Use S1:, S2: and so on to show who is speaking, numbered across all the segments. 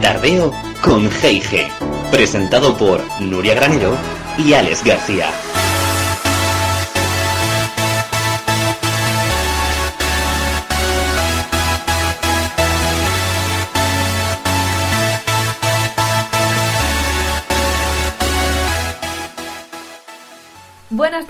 S1: Tardeo con G&G, presentado por Nuria Granero y Alex García.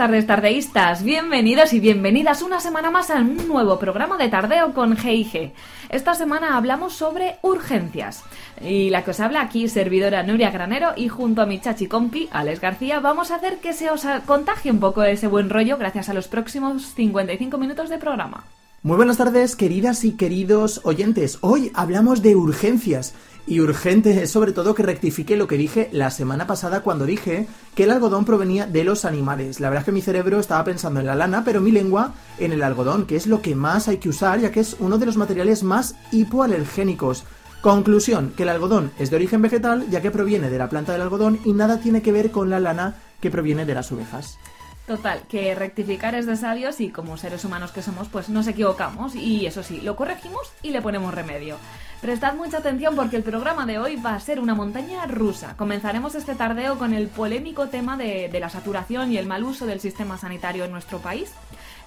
S2: Tardes, tardeístas. Bienvenidos y bienvenidas una semana más a un nuevo programa de Tardeo con G&G. Esta semana hablamos sobre urgencias. Y la que os habla aquí, servidora Nuria Granero, y junto a mi chachi compi, Alex García, vamos a hacer que se os contagie un poco ese buen rollo gracias a los próximos 55 minutos de programa.
S3: Muy buenas tardes, queridas y queridos oyentes. Hoy hablamos de urgencias. Y urgente es sobre todo que rectifique lo que dije la semana pasada cuando dije que el algodón provenía de los animales. La verdad es que mi cerebro estaba pensando en la lana, pero mi lengua en el algodón, que es lo que más hay que usar, ya que es uno de los materiales más hipoalergénicos. Conclusión, que el algodón es de origen vegetal, ya que proviene de la planta del algodón y nada tiene que ver con la lana que proviene de las ovejas.
S2: Total, que rectificar es de sabios y como seres humanos que somos, pues nos equivocamos y eso sí, lo corregimos y le ponemos remedio. Prestad mucha atención porque el programa de hoy va a ser una montaña rusa. Comenzaremos este tardeo con el polémico tema de, la saturación y el mal uso del sistema sanitario en nuestro país.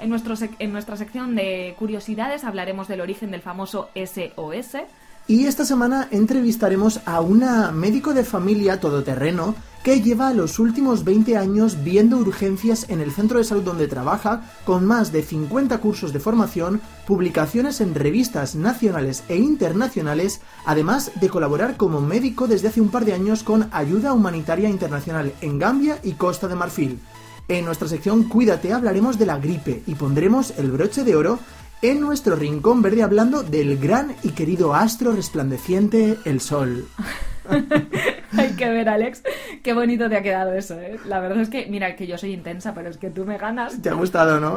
S2: En, nuestro en nuestra sección de curiosidades hablaremos del origen del famoso SOS.
S3: Y esta semana entrevistaremos a una médico de familia todoterreno que lleva los últimos 20 años viendo urgencias en el centro de salud donde trabaja, con más de 50 cursos de formación, publicaciones en revistas nacionales e internacionales, además de colaborar como médico desde hace un par de años con Ayuda Humanitaria Internacional en Gambia y Costa de Marfil. En nuestra sección Cuídate hablaremos de la gripe y pondremos el broche de oro en nuestro rincón verde hablando del gran y querido astro resplandeciente, el Sol.
S2: Hay que ver, Alex, qué bonito te ha quedado eso, ¿eh? La verdad es que, mira, que yo soy intensa, pero es que tú me ganas.
S3: Te ha gustado, ¿no?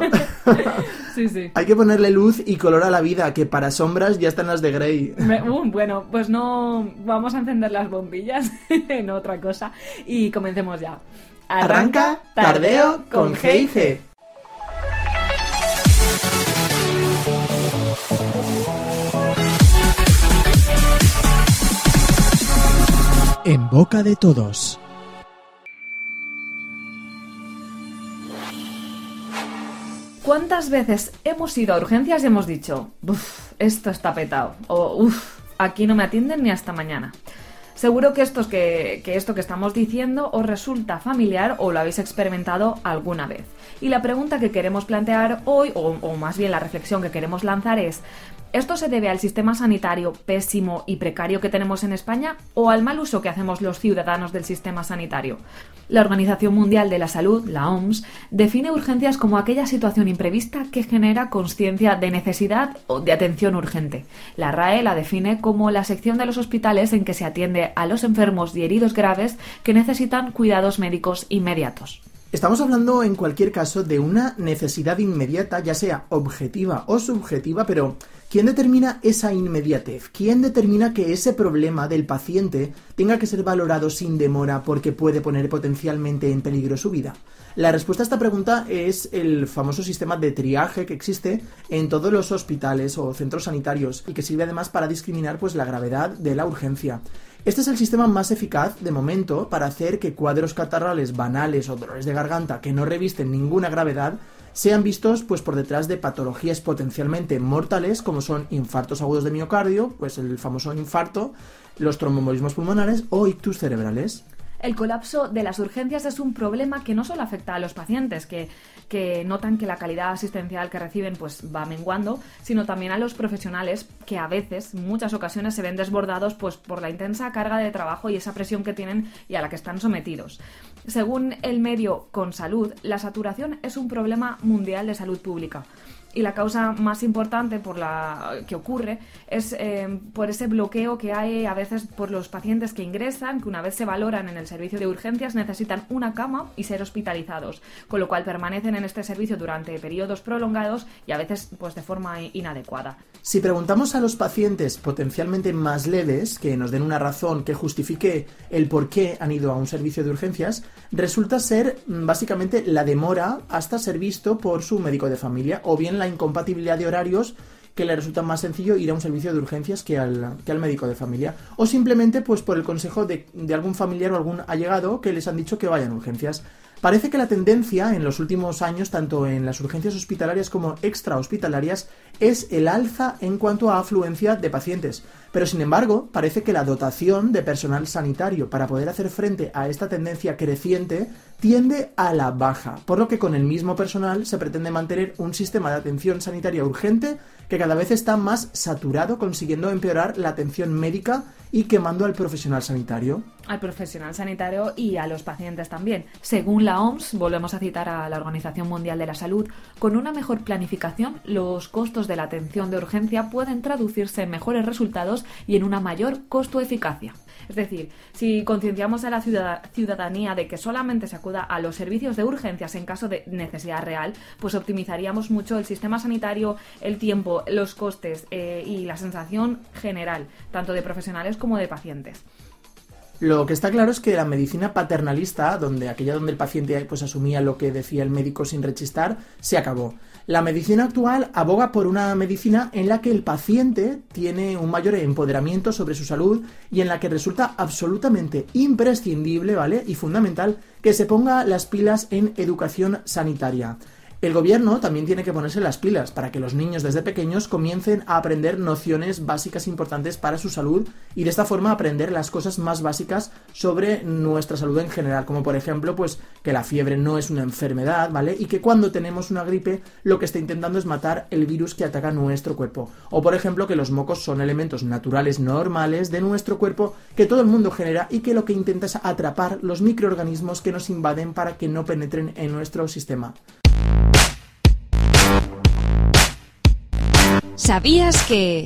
S2: sí, sí.
S3: Hay que ponerle luz y color a la vida, que para sombras ya están las de Grey.
S2: Uh, bueno, pues no vamos a encender las bombillas en otra cosa y comencemos ya.
S3: Arranca, tardeo con G&G. En boca de todos.
S2: ¿Cuántas veces hemos ido a urgencias y hemos dicho, uff, esto está petado? O uff, aquí no me atienden ni hasta mañana. Seguro que, esto que, esto que estamos diciendo os resulta familiar o lo habéis experimentado alguna vez. Y la pregunta que queremos plantear hoy, o, más bien la reflexión que queremos lanzar es, ¿Esto se debe al sistema sanitario pésimo y precario que tenemos en España o al mal uso que hacemos los ciudadanos del sistema sanitario? La Organización Mundial de la Salud, la OMS, define urgencias como aquella situación imprevista que genera conciencia de necesidad o de atención urgente. La RAE la define como la sección de los hospitales en que se atiende a los enfermos y heridos graves que necesitan cuidados médicos inmediatos.
S3: Estamos hablando en cualquier caso de una necesidad inmediata, ya sea objetiva o subjetiva, pero ¿Quién determina esa inmediatez? ¿Quién determina que ese problema del paciente tenga que ser valorado sin demora porque puede poner potencialmente en peligro su vida? La respuesta a esta pregunta es el famoso sistema de triaje que existe en todos los hospitales o centros sanitarios y que sirve además para discriminar pues la gravedad de la urgencia. Este es el sistema más eficaz de momento para hacer que cuadros catarrales banales o dolores de garganta que no revisten ninguna gravedad sean vistos pues por detrás de patologías potencialmente mortales como son infartos agudos de miocardio, pues el famoso infarto, los tromboembolismos pulmonares o ictus cerebrales.
S2: El colapso de las urgencias es un problema que no solo afecta a los pacientes, que, que, notan que la calidad asistencial que reciben pues, va menguando, sino también a los profesionales que a veces, muchas ocasiones, se ven desbordados pues, por la intensa carga de trabajo y esa presión que tienen y a la que están sometidos. Según el medio Con Salud, la saturación es un problema mundial de salud pública. Y la causa más importante por la que ocurre es eh, por ese bloqueo que hay a veces por los pacientes que ingresan, que una vez se valoran en el servicio de urgencias necesitan una cama y ser hospitalizados, con lo cual permanecen en este servicio durante periodos prolongados y a veces pues de forma inadecuada.
S3: Si preguntamos a los pacientes potencialmente más leves que nos den una razón que justifique el por qué han ido a un servicio de urgencias, resulta ser mm, básicamente la demora hasta ser visto por su médico de familia o bien la incompatibilidad de horarios que le resulta más sencillo ir a un servicio de urgencias que al, que al médico de familia. O simplemente pues por el consejo de, de algún familiar o algún allegado que les han dicho que vayan a urgencias. Parece que la tendencia en los últimos años, tanto en las urgencias hospitalarias como extrahospitalarias, es el alza en cuanto a afluencia de pacientes. Pero sin embargo, parece que la dotación de personal sanitario para poder hacer frente a esta tendencia creciente tiende a la baja, por lo que con el mismo personal se pretende mantener un sistema de atención sanitaria urgente que cada vez está más saturado, consiguiendo empeorar la atención médica y quemando al profesional sanitario.
S2: Al profesional sanitario y a los pacientes también. Según la OMS, volvemos a citar a la Organización Mundial de la Salud, con una mejor planificación, los costos de la atención de urgencia pueden traducirse en mejores resultados y en una mayor costo-eficacia. Es decir, si concienciamos a la ciudadanía de que solamente se acuda a los servicios de urgencias en caso de necesidad real, pues optimizaríamos mucho el sistema sanitario, el tiempo, los costes eh, y la sensación general, tanto de profesionales como de pacientes.
S3: Lo que está claro es que la medicina paternalista, donde aquella donde el paciente pues asumía lo que decía el médico sin rechistar, se acabó. La medicina actual aboga por una medicina en la que el paciente tiene un mayor empoderamiento sobre su salud y en la que resulta absolutamente imprescindible, ¿vale? Y fundamental que se ponga las pilas en educación sanitaria. El gobierno también tiene que ponerse las pilas para que los niños desde pequeños comiencen a aprender nociones básicas importantes para su salud y de esta forma aprender las cosas más básicas sobre nuestra salud en general, como por ejemplo, pues que la fiebre no es una enfermedad, ¿vale? Y que cuando tenemos una gripe lo que está intentando es matar el virus que ataca nuestro cuerpo. O por ejemplo, que los mocos son elementos naturales normales de nuestro cuerpo que todo el mundo genera y que lo que intenta es atrapar los microorganismos que nos invaden para que no penetren en nuestro sistema.
S4: ¿Sabías que...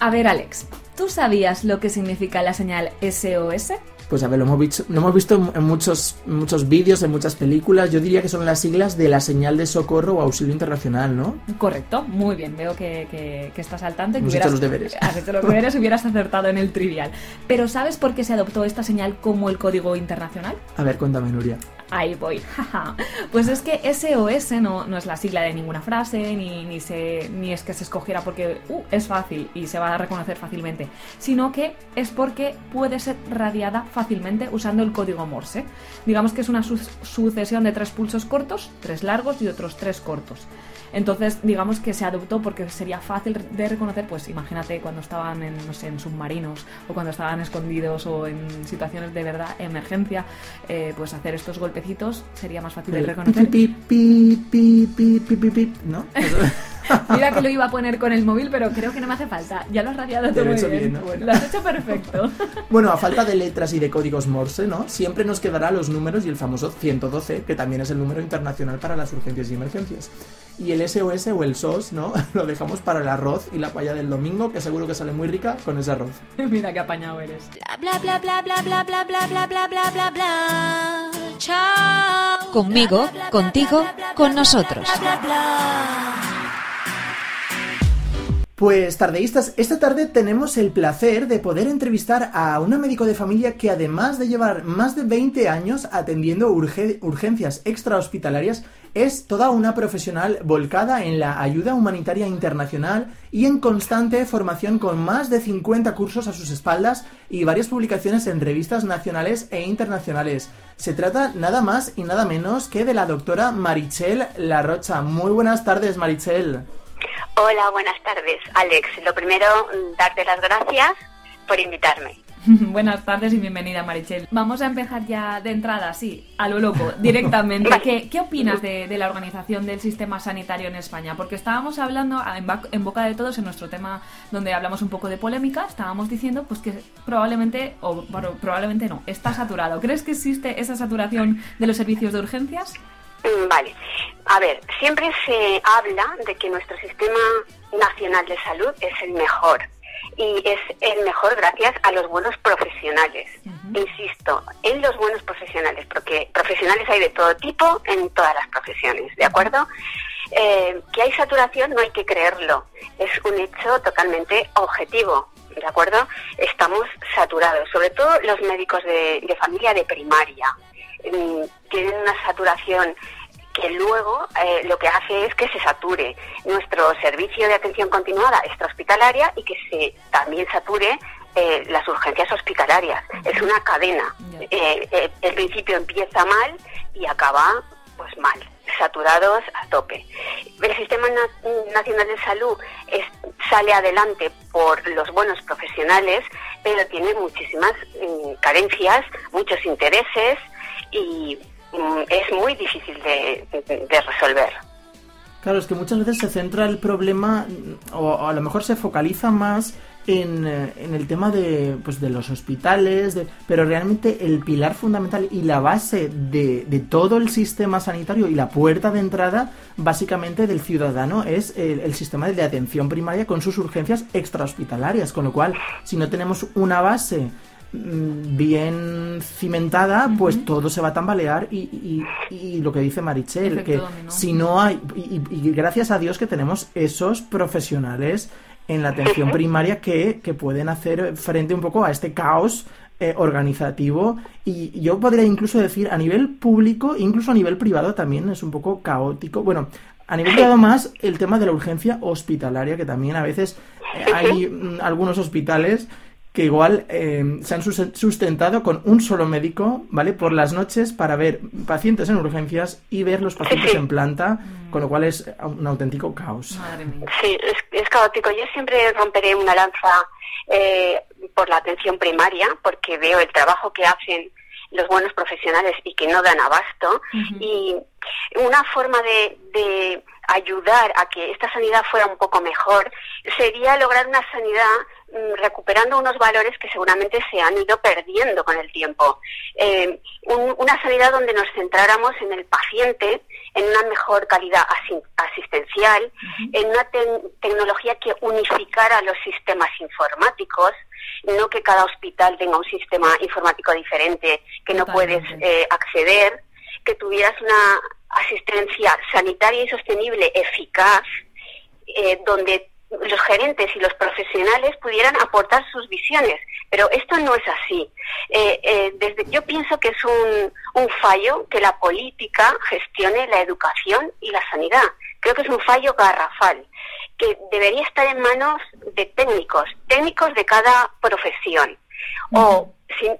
S2: A ver, Alex, ¿tú sabías lo que significa la señal SOS?
S3: Pues a ver, lo hemos visto, lo hemos visto en muchos, muchos vídeos, en muchas películas. Yo diría que son las siglas de la señal de socorro o auxilio internacional, ¿no?
S2: Correcto, muy bien. Veo que, que, estás al tanto.
S3: Hemos hecho los deberes.
S2: Has hecho los deberes y hubieras acertado en el trivial. Pero ¿sabes por qué se adoptó esta señal como el código internacional?
S3: A ver, cuéntame, Nuria.
S2: Ahí voy. pues es que SOS no, no es la sigla de ninguna frase, ni, ni, se, ni es que se escogiera porque uh, es fácil y se va a reconocer fácilmente, sino que es porque puede ser radiada fácilmente usando el código Morse. Digamos que es una sucesión de tres pulsos cortos, tres largos y otros tres cortos. Entonces, digamos que se adoptó porque sería fácil de reconocer, pues imagínate cuando estaban en, no sé, en submarinos o cuando estaban escondidos o en situaciones de verdad emergencia, eh, pues hacer estos golpecitos sería más fácil de reconocer.
S3: ¿no?
S2: Mira que lo iba a poner con el móvil, pero creo que no me hace falta. Ya lo has radiado todo muy bien. Lo has hecho perfecto.
S3: Bueno, a falta de letras y de códigos Morse, ¿no? Siempre nos quedará los números y el famoso 112, que también es el número internacional para las urgencias y emergencias. Y el SOS o el SOS, ¿no? Lo dejamos para el arroz y la paella del domingo, que seguro que sale muy rica con ese arroz.
S2: Mira qué apañado eres.
S4: Bla bla bla bla bla bla bla bla bla bla bla bla. Chao. Conmigo, contigo, con nosotros.
S3: Pues tardeístas, esta tarde tenemos el placer de poder entrevistar a una médico de familia que además de llevar más de 20 años atendiendo urgencias extrahospitalarias, es toda una profesional volcada en la ayuda humanitaria internacional y en constante formación con más de 50 cursos a sus espaldas y varias publicaciones en revistas nacionales e internacionales. Se trata nada más y nada menos que de la doctora Marichel Larrocha. Muy buenas tardes, Marichel.
S5: Hola, buenas tardes, Alex. Lo primero, darte las gracias por invitarme.
S2: Buenas tardes y bienvenida, Marichel. Vamos a empezar ya de entrada, sí, a lo loco, directamente. ¿Qué, qué opinas de, la organización del sistema sanitario en España? Porque estábamos hablando en, boca de todos en nuestro tema donde hablamos un poco de polémica, estábamos diciendo pues que probablemente, o probablemente no, está saturado. ¿Crees que existe esa saturación de los servicios de urgencias?
S5: Mm, vale. A ver, siempre se habla de que nuestro sistema nacional de salud es el mejor y es el mejor gracias a los buenos profesionales. Insisto, en los buenos profesionales, porque profesionales hay de todo tipo en todas las profesiones, ¿de acuerdo? Eh, que hay saturación no hay que creerlo, es un hecho totalmente objetivo, ¿de acuerdo? Estamos saturados, sobre todo los médicos de, familia de primaria. Mm, tienen una saturación que luego eh, lo que hace es que se sature nuestro servicio de atención continuada extrahospitalaria y que se también sature eh, las urgencias hospitalarias. Es una cadena. Eh, el principio empieza mal y acaba pues mal, saturados a tope. El Sistema Nacional de Salud sale adelante por los buenos profesionales, pero tiene muchísimas mm, carencias, muchos intereses y Mm, es muy difícil de, resolver.
S3: Claro, es que muchas veces se centra el problema, o a lo mejor se focaliza más en, eh, en, el tema de, pues, de los hospitales, de, pero realmente el pilar fundamental y la base de, de, todo el sistema sanitario y la puerta de entrada básicamente del ciudadano es el, sistema de atención primaria con sus urgencias extrahospitalarias, con lo cual si no tenemos una base bien cimentada, pues todo se va a tambalear y, y, lo que dice Marichel, que si no hay, y, gracias a Dios que tenemos esos profesionales en la atención primaria que, que pueden hacer frente un poco a este caos eh, organizativo. Y yo podría incluso decir a nivel público, incluso a nivel privado también es un poco caótico. Bueno, a nivel privado más el tema de la urgencia hospitalaria, que también a veces eh, hay mm, algunos hospitales que igual eh, se han sustentado con un solo médico, ¿vale? Por las noches para ver pacientes en urgencias y ver los pacientes en planta, con lo cual es un auténtico caos.
S5: Sí, es, caótico. Yo siempre romperé una lanza eh, por la atención primaria, porque veo el trabajo que hacen los buenos profesionales y que no dan abasto. Y una forma de, de ayudar a que esta sanidad fuera un poco mejor sería lograr una sanidad Mm, recuperando unos valores que seguramente se han ido perdiendo con el tiempo. Eh, una sanidad donde nos centráramos en el paciente, en una mejor calidad asistencial, en una tecnología que unificara los sistemas informáticos, no que cada hospital tenga un sistema informático diferente que no puedes eh, acceder, que tuvieras una asistencia sanitaria y sostenible eficaz, eh, donde los gerentes y los profesionales pudieran aportar sus visiones, pero esto no es así. Eh, eh, desde, yo pienso que es un, un fallo que la política gestione la educación y la sanidad. Creo que es un fallo garrafal que debería estar en manos de técnicos, técnicos de cada profesión. O sin,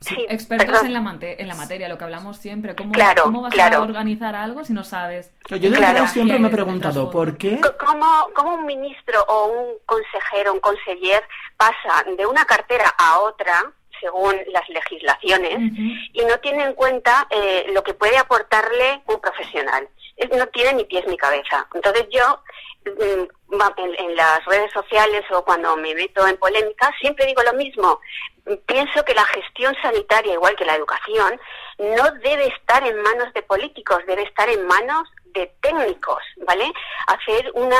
S2: Sí, expertos en la, en la materia, lo que hablamos siempre. ¿Cómo, ¿cómo vas
S5: a
S2: organizar algo si no sabes?
S3: Yo de siempre me he preguntado, ¿por qué?
S5: ¿Cómo, ¿Cómo, un ministro o un consejero, un conseller pasa de una cartera a otra según las legislaciones y no tiene en cuenta eh, lo que puede aportarle un profesional? No tiene ni pies ni cabeza. Entonces yo mm, en, las redes sociales o cuando me meto en polémica, siempre digo lo mismo pienso que la gestión sanitaria, igual que la educación, no debe estar en manos de políticos, debe estar en manos de técnicos, ¿vale? Hacer una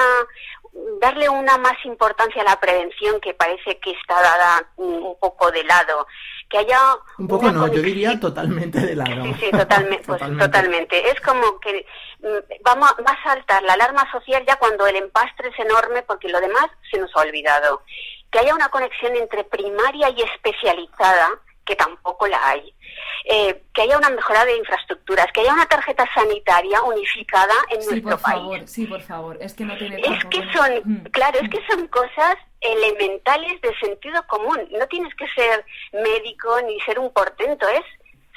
S5: darle una más importancia a la prevención que parece que está dada un poco de lado, que haya
S3: un poco no, yo diría totalmente de lado.
S5: Sí, sí, totalmente, pues, totalmente. Es como que mm, vamos va a saltar la alarma social ya cuando el empastre es enorme porque lo demás se nos ha olvidado que haya una conexión entre primaria y especializada, que tampoco la hay, eh, que haya una mejora de infraestructuras, que haya una tarjeta sanitaria unificada en
S2: sí,
S5: nuestro
S2: por Favor, sí, por favor, es que no tiene
S5: Es que son, mm. claro, es que son cosas elementales de sentido común. No tienes que ser médico ni ser un portento, es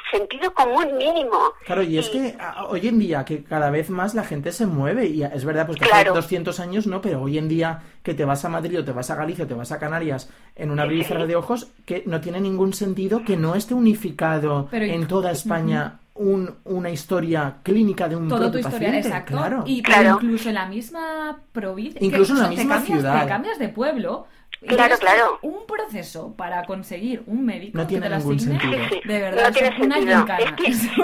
S5: sentido común mínimo.
S3: Claro, y es que hoy en día que cada vez más la gente se mueve y es verdad pues que
S5: hace
S3: 200 años no, pero hoy en día que te vas a Madrid o te vas a Galicia o te vas a Canarias en una abrir de ojos que no tiene ningún sentido que no esté unificado en toda España un, una historia clínica de un
S2: Todo
S3: tu
S2: historia,
S3: exacto. Claro.
S2: Y incluso en la misma provincia.
S3: Incluso en la misma ciudad.
S2: Te cambias de pueblo
S5: Claro, claro.
S2: Un proceso para conseguir un médico
S3: no tiene ningún sentido.
S2: De verdad,
S5: no tiene sentido.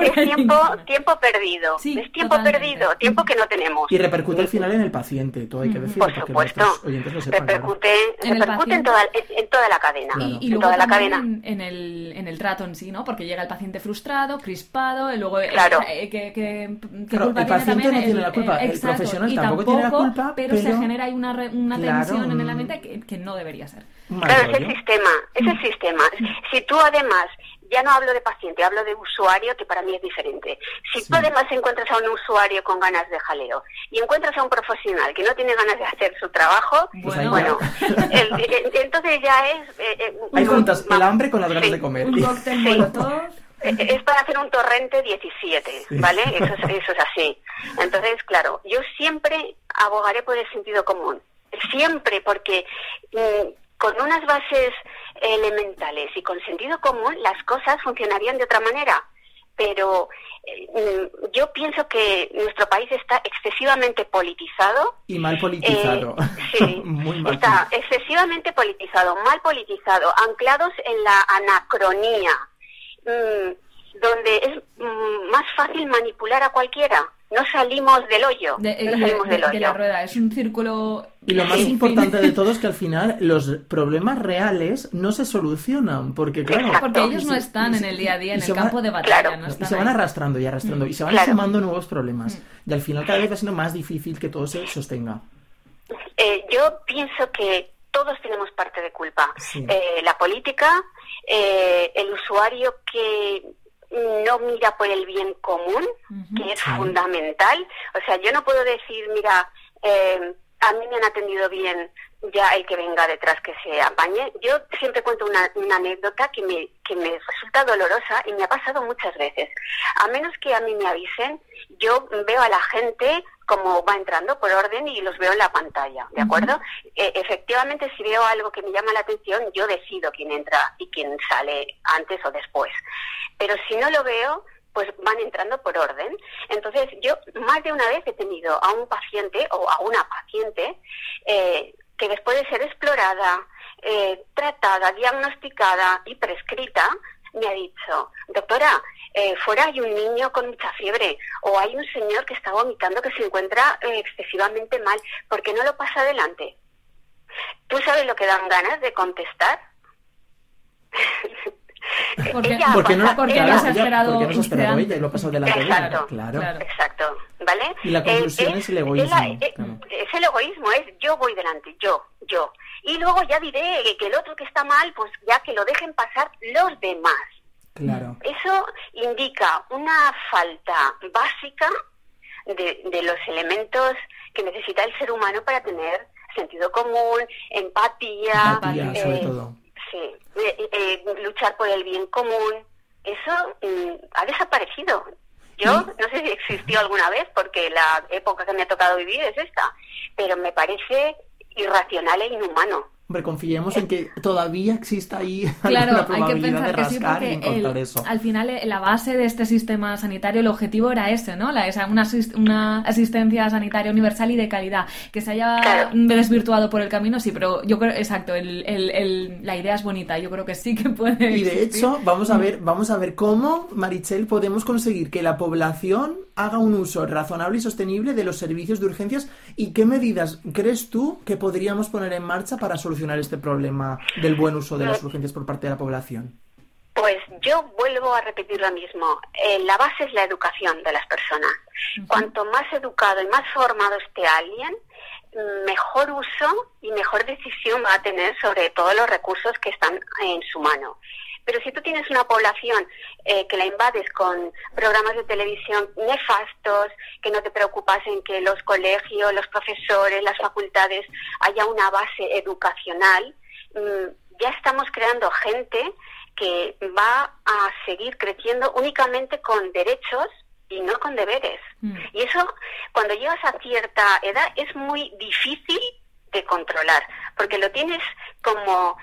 S5: Es, tiempo, tiempo perdido. es tiempo perdido, tiempo que no tenemos.
S3: Y repercute al final en el paciente, todo hay que decirlo.
S5: Por supuesto. repercute, en, repercute en, toda, en, toda, la cadena.
S2: Y, luego toda la cadena. En, el, en el trato en sí, ¿no? Porque llega el paciente frustrado, crispado, y luego.
S5: Claro.
S2: Eh, que, que,
S3: el paciente no tiene la culpa, el, profesional tampoco, tiene la culpa.
S2: Pero, se genera ahí una, una tensión en el ambiente que, que no debe debería ser.
S5: Claro, es el sistema, es el sistema. Si tú además, ya no hablo de paciente, hablo de usuario, que para mí es diferente. Si tú además encuentras a un usuario con ganas de jaleo y encuentras a un profesional que no tiene ganas de hacer su trabajo,
S3: pues
S5: bueno, entonces ya es...
S3: Eh, eh, Hay juntas el hambre con las ganas de comer.
S2: Un cóctel
S5: eh, Es para hacer un torrente 17, ¿vale? Eso es, eso es así. Entonces, claro, yo siempre abogaré por el sentido común siempre, porque mm, con unas bases elementales y con sentido común las cosas funcionarían de otra manera. Pero eh, yo pienso que nuestro país está excesivamente politizado.
S3: Y mal politizado.
S5: Eh, sí, está excesivamente politizado, mal politizado, anclados en la anacronía, mm, donde es más fácil manipular a cualquiera no salimos del hoyo. De, no
S2: eh, salimos del hoyo. la rueda, es un círculo.
S3: Y lo más importante de todo es que al final los problemas reales no se solucionan, porque claro.
S2: Porque ellos no están en el día a día, en el campo de batalla.
S3: y se van arrastrando y arrastrando, y se van sumando nuevos problemas. Mm. Y al final cada vez va siendo más difícil que todo se sostenga.
S5: Eh, yo pienso que todos tenemos parte de culpa. Eh, la política, el usuario que no mira por el bien común, que es fundamental. O sea, yo no puedo decir, mira, eh, a mí me han atendido bien, ya el que venga detrás que se apañe. Yo siempre cuento una, anécdota que me, que me resulta dolorosa y me ha pasado muchas veces. A menos que a mí me avisen, yo veo a la gente como va entrando por orden y los veo en la pantalla, ¿de acuerdo? E, efectivamente, si veo algo que me llama la atención, yo decido quién entra y quién sale antes o después. Pero si no lo veo, pues van entrando por orden. Entonces, yo más de una vez he tenido a un paciente o a una paciente eh, que después de ser explorada, eh, tratada, diagnosticada y prescrita, me ha dicho, doctora, eh, fuera hay un niño con mucha fiebre o hay un señor que está vomitando que se encuentra eh, excesivamente mal, ¿por qué no lo pasa adelante? ¿Tú sabes lo que dan ganas de contestar?
S2: porque, ella porque no, porque ella, has esperado,
S3: porque no has esperado ella y lo ha pasado delante
S5: exacto,
S3: de ella. Claro.
S5: Exacto. ¿Vale?
S3: Y la conclusión es, el egoísmo. Es,
S5: el egoísmo, es yo voy delante, yo, yo. Y luego ya diré que el otro que está mal, pues ya que lo dejen pasar los demás.
S3: Claro.
S5: Eso indica una falta básica de, de los elementos que necesita el ser humano para tener sentido común, empatía,
S3: empatía sobre todo.
S5: Sí, eh, eh, luchar por el bien común. Eso mm, ha desaparecido. Yo no sé si existió alguna vez, porque la época que me ha tocado vivir es esta, pero me parece irracional e inhumano.
S3: Hombre, confiemos en que todavía exista ahí
S2: claro,
S3: alguna
S2: hay que pensar
S3: que
S2: sí, porque
S3: eso.
S2: al final eh, la base de este sistema sanitario, el objetivo era ese, ¿no? La, esa, una, una, asistencia sanitaria universal y de calidad. Que se haya desvirtuado por el camino, sí, pero yo creo, exacto, el, el, la idea es bonita, yo creo que sí que puede
S3: Y de hecho, vamos a ver, vamos a ver cómo, Marichel, podemos conseguir que la población haga un uso razonable y sostenible de los servicios de urgencias y qué medidas crees tú que podríamos poner en marcha para solucionar este problema del buen uso de las urgencias por parte de la población.
S5: Pues yo vuelvo a repetir lo mismo. Eh, la base es la educación de las personas. Cuanto más educado y más formado esté alguien, mejor uso y mejor decisión va a tener sobre todos los recursos que están en su mano. Pero si tú tienes una población eh, que la invades con programas de televisión nefastos, que no te preocupas en que los colegios, los profesores, las facultades haya una base educacional, mm, ya estamos creando gente que va a seguir creciendo únicamente con derechos y no con deberes. Mm. Y eso, cuando llegas a cierta edad, es muy difícil de controlar, porque lo tienes como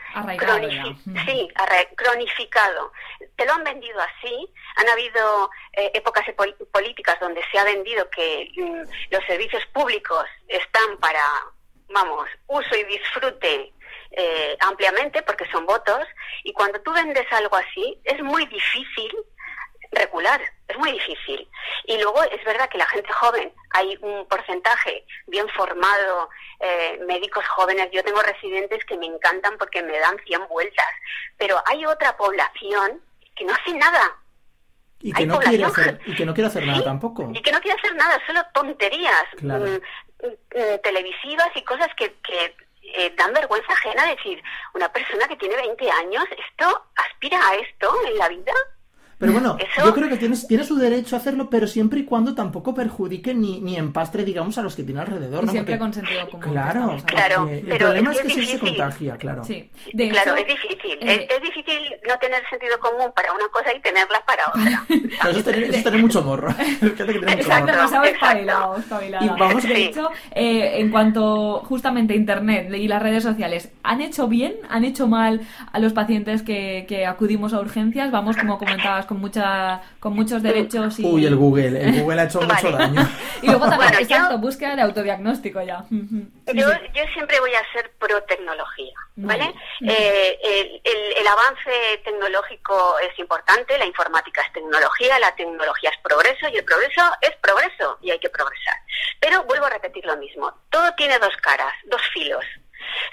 S5: sí, cronificado. Te lo han vendido así. Han habido eh, épocas políticas donde se ha vendido que mm, los servicios públicos están para, vamos, uso y disfrute eh, ampliamente porque son votos y cuando tú vendes algo así es muy difícil regular, es muy difícil. Y luego es verdad que la gente joven, hay un porcentaje bien formado, eh, médicos jóvenes, yo tengo residentes que me encantan porque me dan 100 vueltas, pero hay otra población que no hace nada.
S3: Y que, no quiere, hacer, y que no quiere hacer nada tampoco.
S5: Y que no quiere hacer nada, solo tonterías mm, mm, televisivas y cosas que, que eh, dan vergüenza ajena decir, una persona que tiene 20 años, ¿esto aspira a esto en la vida?
S3: Pero bueno, yo creo que tienes, tiene su derecho a hacerlo, pero siempre y cuando tampoco perjudique ni, ni empastre, digamos, a los que tiene alrededor.
S2: Y siempre con sentido común.
S3: Claro,
S5: claro.
S3: el problema es que, sí se contagia, claro.
S5: Sí. claro, es difícil. Eh, es, difícil no tener sentido común para una cosa y tenerla para otra.
S3: eso, es tener, es tener mucho morro.
S2: exacto, demasiado espabilado, Y vamos, de hecho, eh, en cuanto justamente Internet y las redes sociales, ¿han hecho bien, han hecho mal a los pacientes que, que acudimos a urgencias? Vamos, como comentabas, con mucha con muchos derechos y...
S3: Uy, el Google, el Google ha hecho mucho daño.
S2: y luego también, exacto, búsqueda de autodiagnóstico ya.
S5: yo, yo siempre voy a ser pro tecnología, ¿vale? Eh, el, el, el, avance tecnológico es importante, la informática es tecnología, la tecnología es progreso y el progreso es progreso y hay que progresar. Pero vuelvo a repetir lo mismo, todo tiene dos caras, dos filos.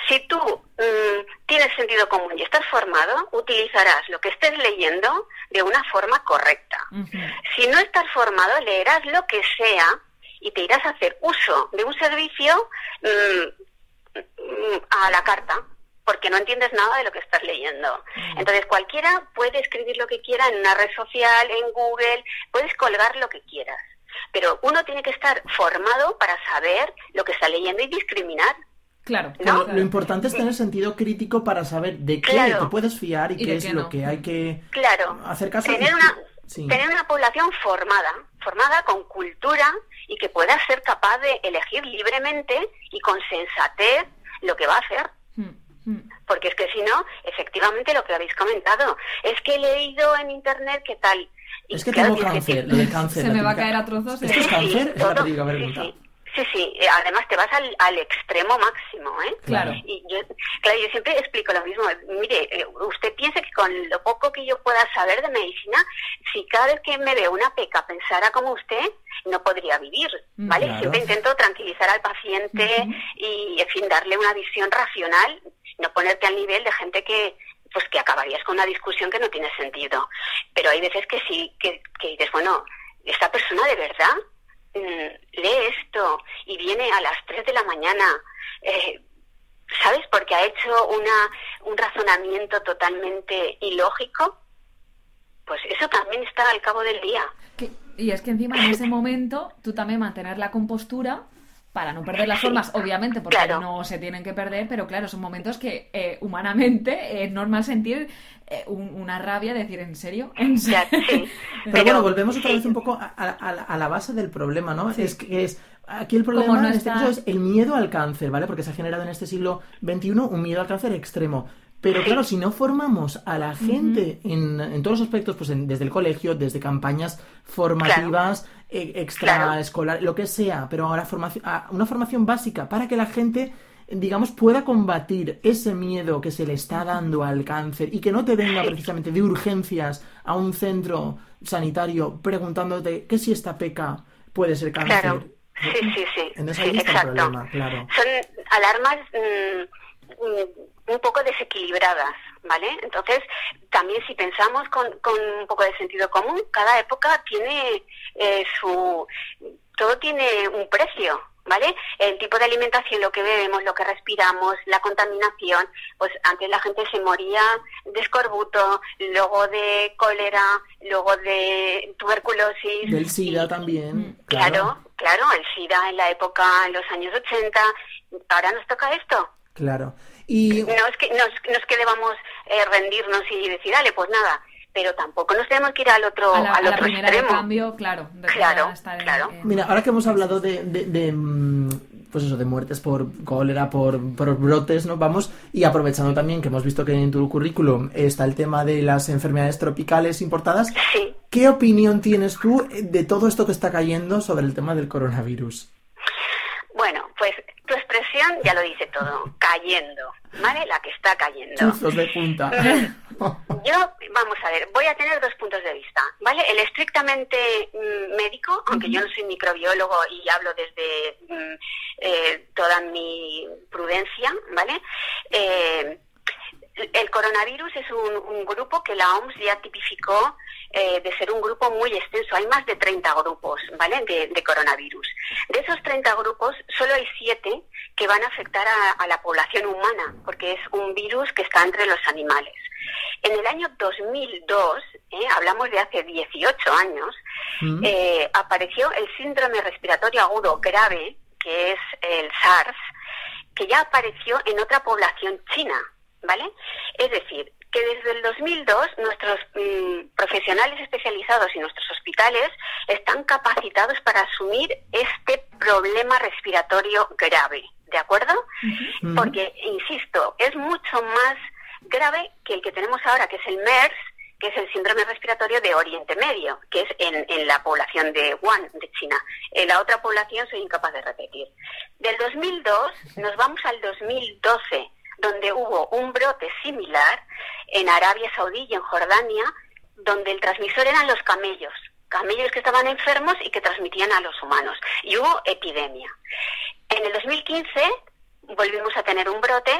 S5: Si tú mm, tienes sentido común y estás formado, utilizarás lo que estés leyendo de una forma correcta. Si no estás formado, leerás lo que sea y te irás a hacer uso de un servicio mm, mm, a la carta porque no entiendes nada de lo que estás leyendo. Entonces cualquiera puede escribir lo que quiera en una red social, en Google, puedes colgar lo que quieras. Pero uno tiene que estar formado para saber lo que está leyendo y discriminar.
S2: Claro,
S3: Lo, importante es tener sentido crítico para saber de qué te puedes fiar y, qué es lo que hay que hacer caso.
S5: Tener una, tener una población formada, formada con cultura y que pueda ser capaz de elegir libremente y con sensatez lo que va a hacer. Hmm, hmm. Porque es que si no, efectivamente lo que habéis comentado, es que he leído en internet que tal.
S3: es que tengo cáncer, lo de cáncer.
S2: Se me va a caer a trozos.
S3: ¿Esto es cáncer? es la típica pregunta.
S5: Sí, sí, eh, además te vas al, al extremo máximo, ¿eh?
S2: Claro.
S5: Y yo, claro, yo siempre explico lo mismo. Mire, eh, usted piensa que con lo poco que yo pueda saber de medicina, si cada vez que me veo una peca pensara como usted, no podría vivir, mm, ¿vale? Siempre intento tranquilizar al paciente y, en fin, darle una visión racional, no ponerte al nivel de gente que, pues que acabarías con una discusión que no tiene sentido. Pero hay veces que sí, que, que dices, bueno, esta persona de verdad lee esto y viene a las 3 de la mañana, eh, ¿sabes? Porque ha hecho una, un razonamiento totalmente ilógico, pues eso también está al cabo del día.
S2: y es que encima en ese momento tú también mantener la compostura para no perder las formas, obviamente, porque no se tienen que perder, pero claro, son momentos que eh, humanamente es normal sentir eh, una rabia, decir, ¿en serio? ¿En
S3: serio? pero, bueno, volvemos otra vez un poco a, la base del problema, ¿no? Es que es Aquí el problema en este caso es el miedo al cáncer, ¿vale? Porque se ha generado en este siglo XXI un miedo al cáncer extremo. Pero claro, si no formamos a la gente en, en, todos los aspectos, pues desde el colegio, desde campañas formativas, e, extraescolar, lo que sea, pero ahora formación, una formación básica para que la gente digamos, pueda combatir ese miedo que se le está dando al cáncer y que no te venga precisamente de urgencias a un centro sanitario preguntándote que si esta peca puede ser cáncer.
S5: Claro. Sí, sí, sí.
S3: Exacto. claro.
S5: Son alarmas mm, mm, un poco desequilibradas, ¿vale? Entonces, también si pensamos con, con un poco de sentido común, cada época tiene eh, su... Todo tiene un precio, ¿vale? El tipo de alimentación, lo que bebemos, lo que respiramos, la contaminación, pues antes la gente se moría de escorbuto, luego de cólera, luego de tuberculosis.
S3: Del SIDA también.
S5: Claro. claro, claro, el SIDA en la época, en los años 80, ahora nos toca esto.
S3: Claro. Y...
S5: No, es que, no, es, que debamos eh, rendirnos y decir, dale, pues nada, pero tampoco nos tenemos que ir al otro, al otro extremo.
S2: cambio, claro.
S5: claro, claro.
S3: Mira, ahora que hemos hablado de, de, mm, pues eso, de muertes por cólera, por, por, brotes, ¿no? Vamos, y aprovechando también que hemos visto que en tu currículum está el tema de las enfermedades tropicales importadas,
S5: sí.
S3: ¿qué opinión tienes tú de todo esto que está cayendo sobre el tema del coronavirus?
S5: Expresión ya lo dice todo, cayendo, ¿vale? La que está cayendo.
S3: de punta.
S5: Yo, vamos a ver, voy a tener dos puntos de vista, ¿vale? El estrictamente mm, médico, aunque yo no soy microbiólogo y hablo desde mm, eh, toda mi prudencia, ¿vale? Eh, el coronavirus es un, grupo que la OMS ya tipificó eh, de ser un grupo muy extenso. Hay más de 30 grupos, ¿vale? De, coronavirus. De esos 30 grupos, solo hay 7 que van a afectar a, la población humana, porque es un virus que está entre los animales. En el año 2002, eh, hablamos de hace 18 años, mm. eh, apareció el síndrome respiratorio agudo grave, que es el SARS, que ya apareció en otra población china, ¿vale? Es decir, que desde el 2002 nuestros mm, profesionales especializados y nuestros hospitales están capacitados para asumir este problema respiratorio grave, ¿de acuerdo? Porque, insisto, es mucho más grave que el que tenemos ahora, que es el MERS, que es el síndrome respiratorio de Oriente Medio, que es en, la población de Wuhan, de China. En la otra población soy incapaz de repetir. Del 2002 nos vamos al 2012 donde hubo un brote similar en Arabia Saudí y en Jordania, donde el transmisor eran los camellos, camellos que estaban enfermos y que transmitían a los humanos. Y hubo epidemia. En el 2015 volvimos a tener un brote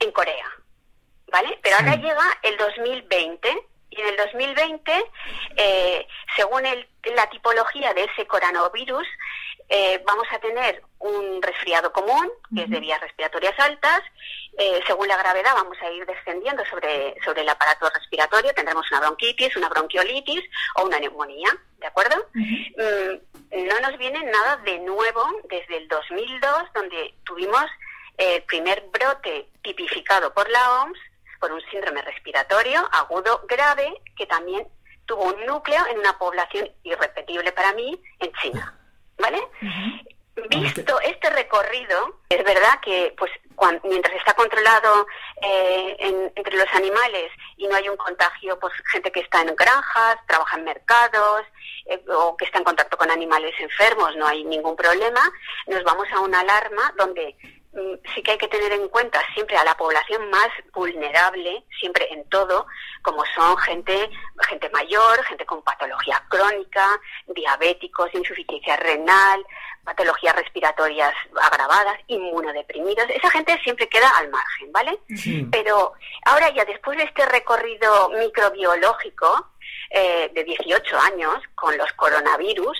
S5: en Corea, ¿vale? Pero ahora llega el 2020 y en el 2020, eh, según la tipología de ese coronavirus, eh, vamos a tener un resfriado común, que es de vías respiratorias altas. Eh, según la gravedad, vamos a ir descendiendo sobre, sobre el aparato respiratorio. Tendremos una bronquitis, una bronquiolitis o una neumonía, ¿de acuerdo? Mm, no nos viene nada de nuevo desde el 2002, donde tuvimos el primer brote tipificado por la OMS por un síndrome respiratorio agudo grave que también tuvo un núcleo en una población irrepetible para mí en China. ¿Vale? Visto este recorrido, es verdad que pues mientras está controlado eh, entre los animales y no hay un contagio, pues gente que está en granjas, trabaja en mercados eh, o que está en contacto con animales enfermos, no hay ningún problema, nos vamos a una alarma donde sí que hay que tener en cuenta siempre a la población más vulnerable, siempre en todo, como son gente, gente mayor, gente con patología crónica, diabéticos, insuficiencia renal, patologías respiratorias agravadas, inmunodeprimidos. Esa gente siempre queda al margen, ¿vale? Pero ahora ya después de este recorrido microbiológico eh, de 18 años con los coronavirus,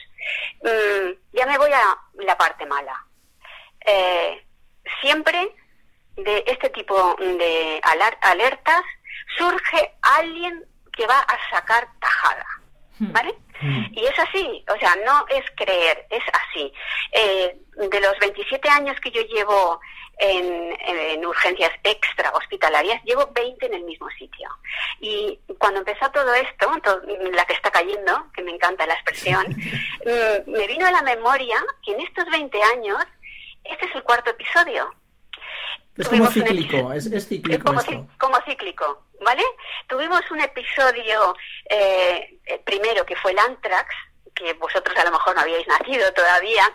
S5: mm, ya me voy a la parte mala. Eh, siempre de este tipo de alertas surge alguien que va a sacar tajada. Hmm. ¿Vale? Hmm. Y es así, o sea, no es creer, es así. Eh, de los 27 años que yo llevo en, urgencias extra hospitalarias, llevo 20 en el mismo sitio. Y cuando empezó todo esto, la que está cayendo, que me encanta la expresión, mm, me vino a la memoria que en estos 20 años, este es el cuarto episodio.
S3: Es como cíclico, es, cíclico
S5: como, como, cíclico, ¿vale? Tuvimos un episodio eh, eh, primero que fue el Antrax, que vosotros a lo mejor no habíais nacido todavía.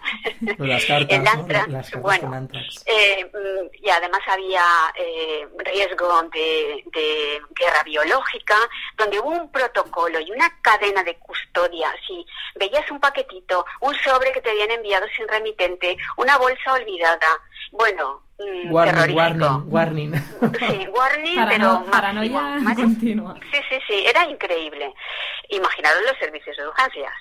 S3: Las cartas, el
S5: Antrax, bueno, eh, mm, y además había riesgo de, de, guerra biológica, donde hubo un protocolo y una cadena de custodia. Si veías un paquetito, un sobre que te habían enviado sin remitente, una bolsa olvidada, bueno,
S3: Mm, warning, warning, warning.
S5: Sí, warning, pero
S2: paranoia continua.
S5: Sí, sí, sí, era increíble. Imaginaros los servicios de urgencias.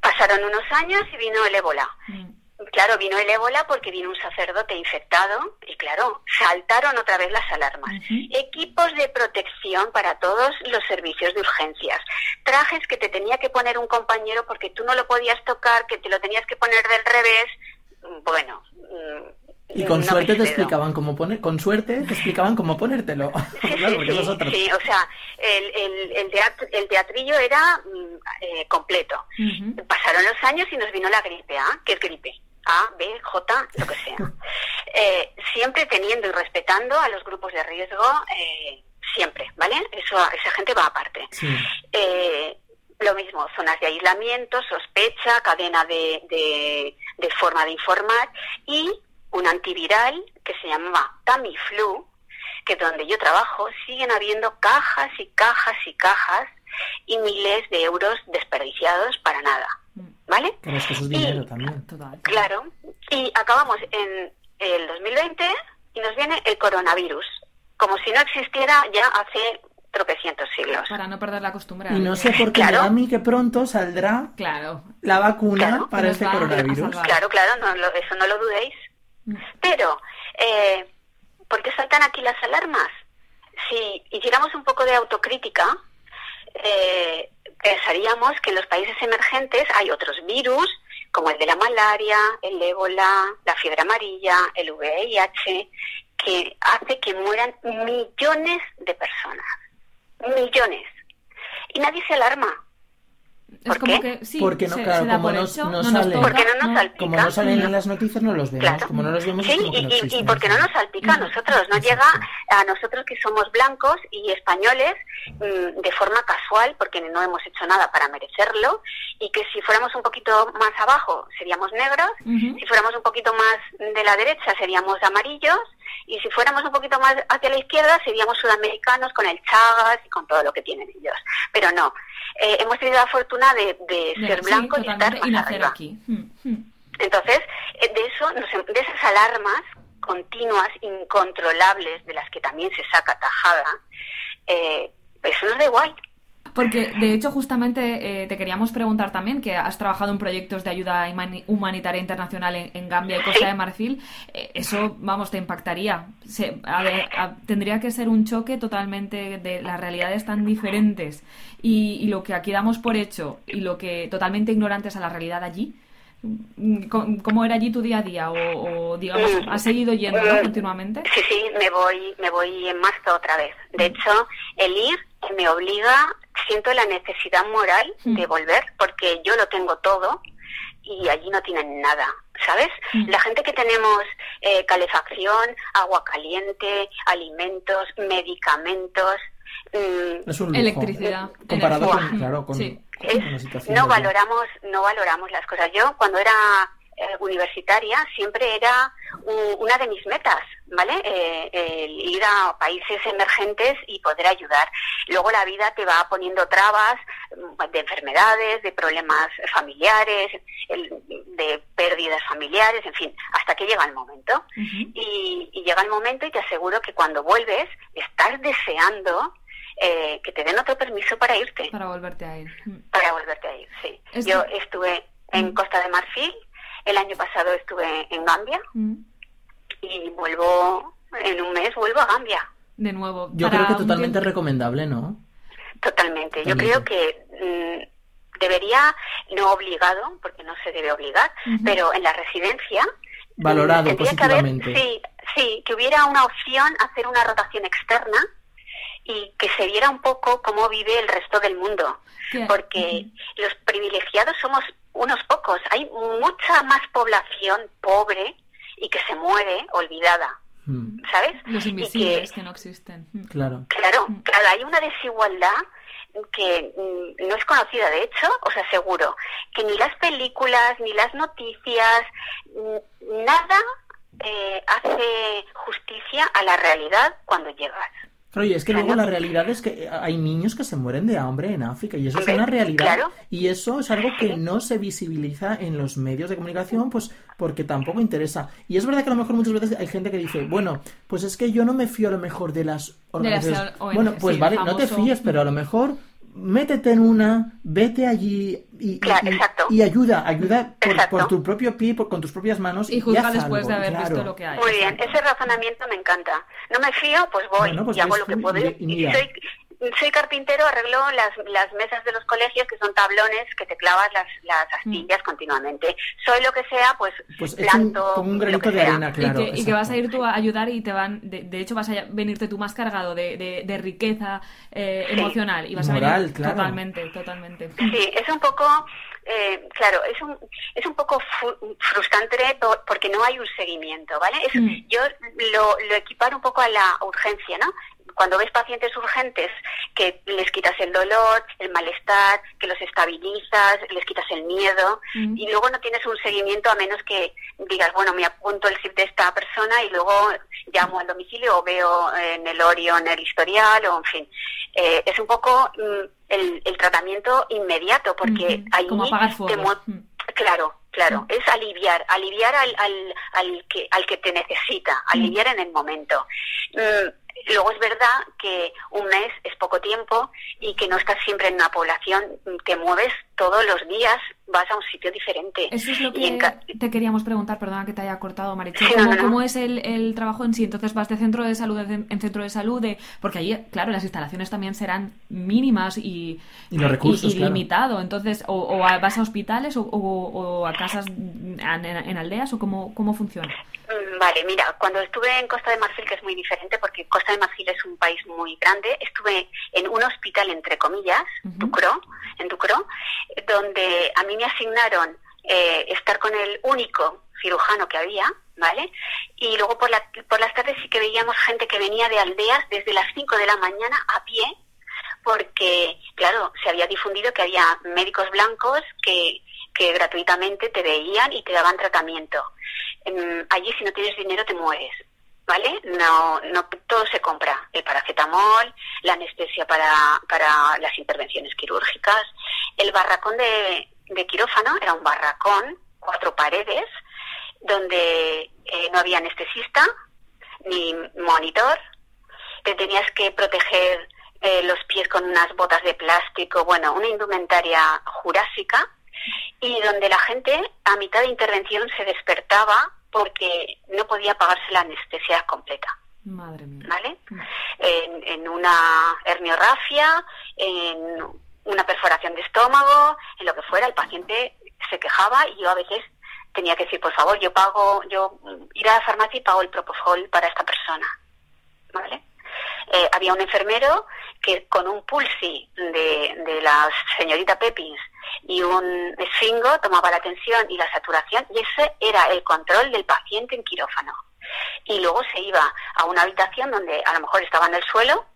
S5: Pasaron unos años y vino el ébola. Mm. Claro, vino el ébola porque vino un sacerdote infectado y claro, saltaron otra vez las alarmas. Equipos de protección para todos los servicios de urgencias. Trajes que te tenía que poner un compañero porque tú no lo podías tocar, que te lo tenías que poner del revés. Bueno, mm,
S3: Y con
S5: no
S3: suerte te explicaban cómo poner, con suerte te explicaban cómo ponértelo.
S5: Sí,
S3: Claro,
S5: sí,
S3: porque
S5: sí, o sea, el, el, el, teatro- el teatrillo era mm, eh, completo. Pasaron los años y nos vino la gripe A, que es gripe. A, B, J, lo que sea. Eh, siempre teniendo y respetando a los grupos de riesgo, eh, siempre, ¿vale? Eso, esa gente va aparte.
S3: Sí.
S5: Eh, lo mismo, zonas de aislamiento, sospecha, cadena de, de, de forma de informar y un antiviral que se llamaba Tamiflu, que donde yo trabajo siguen habiendo cajas y cajas y cajas y miles de euros desperdiciados para nada, ¿vale?
S3: Claro, es que eso es dinero también.
S2: Total.
S5: Claro, y acabamos en el 2020 y nos viene el coronavirus, como si no existiera ya hace tropecientos siglos.
S2: Para no perder la costumbre.
S3: Y no sé por qué
S5: Claro.
S3: a mí que pronto saldrá
S2: Claro.
S3: la vacuna
S5: Claro,
S3: para este coronavirus.
S5: Claro, claro, no, lo- eso no lo dudéis. Pero, eh, ¿por qué saltan aquí las alarmas? Si hiciéramos un poco de autocrítica, eh, pensaríamos que en los países emergentes hay otros virus, como el de la malaria, el ébola, la fiebre amarilla, el VIH, que hace que mueran millones de personas. Millones. Y nadie se alarma.
S2: Es
S5: ¿Por
S2: como
S5: qué?
S2: que sí,
S3: Porque no,
S2: se,
S3: claro,
S2: se
S3: como
S2: por
S3: no-
S2: hecho,
S3: no
S2: nos
S3: sale.
S2: toca,
S5: Porque no nos salpica.
S3: Como no salen
S5: Mm.
S3: en las noticias, no los vemos.
S5: Claro.
S3: Como no los vemos,
S5: Sí,
S3: no
S5: y, y- porque no nos salpica a nosotros, nos llega a nosotros que somos blancos y españoles mm, de forma casual, porque no hemos hecho nada para merecerlo, y que si fuéramos un poquito más abajo seríamos negros, si fuéramos un poquito más de la derecha seríamos amarillos, y si fuéramos un poquito más hacia la izquierda seríamos sudamericanos con el chagas y con todo lo que tienen ellos. Pero no, eh, hemos tenido la fortuna de, ser
S2: sí,
S5: blancos y estar
S2: y
S5: más
S2: nacer
S5: arriba.
S2: aquí. Mm, mm.
S5: Entonces, eh, de eso, nos- de esas alarmas continuas, incontrolables, de las que también se saca tajada, eh, eso nos da igual.
S2: Porque, de hecho, justamente eh, te queríamos preguntar también que has trabajado en proyectos de ayuda humani- humanitaria internacional en, en Gambia y Costa
S5: Sí.
S2: de Marfil. Eh, eso, vamos, te impactaría. Se- a ver, a- tendría que ser un choque totalmente de las realidades tan diferentes y, y lo que aquí damos por hecho y lo que totalmente ignorantes a la realidad allí. Mm, ¿Cómo era allí tu día a día? O, o, digamos,
S5: Mm.
S2: has seguido yendo ¿no?
S5: Mm.
S2: continuamente?
S5: Sí, sí, me voy, me voy en marzo otra vez. De hecho, el ir me obliga, siento la necesidad moral
S2: Mm.
S5: de volver, porque yo lo tengo todo y allí no tienen nada, ¿sabes?
S2: Mm.
S5: La gente que tenemos eh, calefacción, agua caliente, alimentos, medicamentos, mm,
S3: Es un lujo.
S2: Electricidad,
S3: Comparado con, claro, con,
S2: Sí.
S3: con
S5: es-
S3: la situación.
S5: no valoramos no valoramos las cosas yo cuando era eh, universitaria siempre era u- una de mis metas vale Eh, ir a países emergentes y poder ayudar luego la vida te va poniendo trabas mm, de enfermedades de problemas familiares el- de pérdidas familiares en fin hasta que llega el momento y, y llega el momento y te aseguro que cuando vuelves estás deseando eh, que te den otro permiso para irte
S2: Para volverte a ir.
S5: Para volverte a ir, sí. Yo estuve en. Costa de Marfil, el año pasado estuve en Gambia
S2: Mm.
S5: y vuelvo, en un mes vuelvo a Gambia,
S2: De nuevo.
S3: Yo creo que totalmente
S2: tiempo-
S3: recomendable, ¿no?
S5: totalmente. Yo
S3: Totalmente.
S5: creo que mm, debería, no obligado, porque no se debe obligar, pero en la residencia... mm,
S3: Valorado
S5: tendría que haber-
S3: positivamente.
S5: sí, sí, que hubiera una opción hacer una rotación externa y que se viera un poco cómo vive el resto del mundo.
S2: Que-
S5: porque los privilegiados somos unos pocos. Hay mucha más población pobre y que se muere olvidada,
S3: Mm,
S5: ¿sabes?
S2: Los invisibles
S5: que,
S2: que no existen. Mm.
S3: claro.
S5: claro,
S2: Mm.
S5: claro, hay una desigualdad que no es conocida, de hecho, os aseguro, que ni las películas, ni las noticias, nada eh, hace justicia a la realidad cuando llegas.
S3: Claro, y es que luego la realidad es que hay niños que se mueren de hambre en África y eso es una realidad.
S5: claro.
S3: Y eso es algo que no se visibiliza en los medios de comunicación, pues porque tampoco interesa. Y es verdad que a lo mejor muchas veces hay gente que dice, bueno, pues es que yo no me fío a lo mejor de las organizaciones. Bueno, pues
S2: sí,
S3: vale, no te fíes, pero a lo mejor métete en una, vete allí y,
S5: Claro,
S3: y- y ayuda, ayuda por, por tu propio pie, por- con tus propias manos
S2: Y juzga después
S3: algo,
S2: de haber
S3: claro.
S2: visto lo que hay.
S5: Muy bien,
S2: Exacto.
S5: ese razonamiento me encanta. No me fío, pues voy
S3: Bueno, pues
S5: y hago lo que puedo.
S3: y-
S5: Y, si soy soy carpintero, arreglo las, las mesas de los colegios, que son tablones que te clavas las, las astillas mm. continuamente. Soy lo que sea, pues,
S3: pues planto. Un, un granito de arena, claro.
S2: Y que, vas a ir tú a ayudar y te van. De, hecho, vas a venirte tú más cargado de, de, riqueza eh, emocional. Y vas a venir totalmente, totalmente.
S5: Sí, es un poco eh, claro, es un, es un poco frustrante porque no hay un seguimiento, ¿vale? Mm. Yo lo, lo equiparo un poco a la urgencia, ¿no? Cuando ves pacientes urgentes que les quitas el dolor, el malestar, que los estabilizas, les quitas el miedo mm. y luego no tienes un seguimiento a menos que digas, bueno, me apunto el SIP de esta persona y luego llamo al domicilio o veo en el Orion el historial o en fin. Eh, es un poco mm, el, el, tratamiento inmediato porque ahí te mm. Claro, claro, es aliviar, aliviar al, al, al, que, al que te necesita, aliviar en el momento. Luego es verdad que un mes es poco tiempo y que no estás siempre en una población, te mueves todos los días, vas a un sitio diferente.
S2: Eso es lo que te queríamos preguntar, perdona que te haya cortado, Marichu. ¿Cómo, es el, trabajo en sí? Entonces vas de centro de salud en centro de salud, de, porque allí, claro, las instalaciones también serán mínimas y,
S3: y los recursos,
S2: limitado. Entonces, o, vas a hospitales o, a casas en, aldeas o cómo, cómo funciona.
S5: Mm, vale, mira, cuando estuve en Costa de Marfil, que es muy diferente porque Costa de Marfil es un país muy grande, estuve en un hospital, entre comillas, Ducro, en Ducro, donde a mí me asignaron eh, estar con el único cirujano que había, ¿vale? Y luego por, la, por las tardes sí que veíamos gente que venía de aldeas desde las 5 de la mañana a pie, porque, claro, se había difundido que había médicos blancos que, que gratuitamente te veían y te daban tratamiento. allí si no tienes dinero te mueres. ¿Vale? No, no todo se compra, el paracetamol, la anestesia para, para las intervenciones quirúrgicas. El barracón de, de quirófano era un barracón, cuatro paredes, donde eh, no había anestesista ni monitor, te tenías que proteger eh, los pies con unas botas de plástico, bueno, una indumentaria jurásica, y donde la gente a mitad de intervención se despertaba porque no podía pagarse la anestesia completa.
S2: Madre mía.
S5: ¿Vale? Mm. En, una herniorrafia, en una perforación de estómago, en lo que fuera, el paciente se quejaba y yo a veces tenía que decir, por favor, yo pago, yo ir a la farmacia y pago el propofol para esta persona. ¿Vale? Eh, había un enfermero que con un pulsi de, de la señorita Pepins y un esfingo tomaba la tensión y la saturación y ese era el control del paciente en quirófano. Y luego se iba a una habitación donde a lo mejor estaba en el suelo,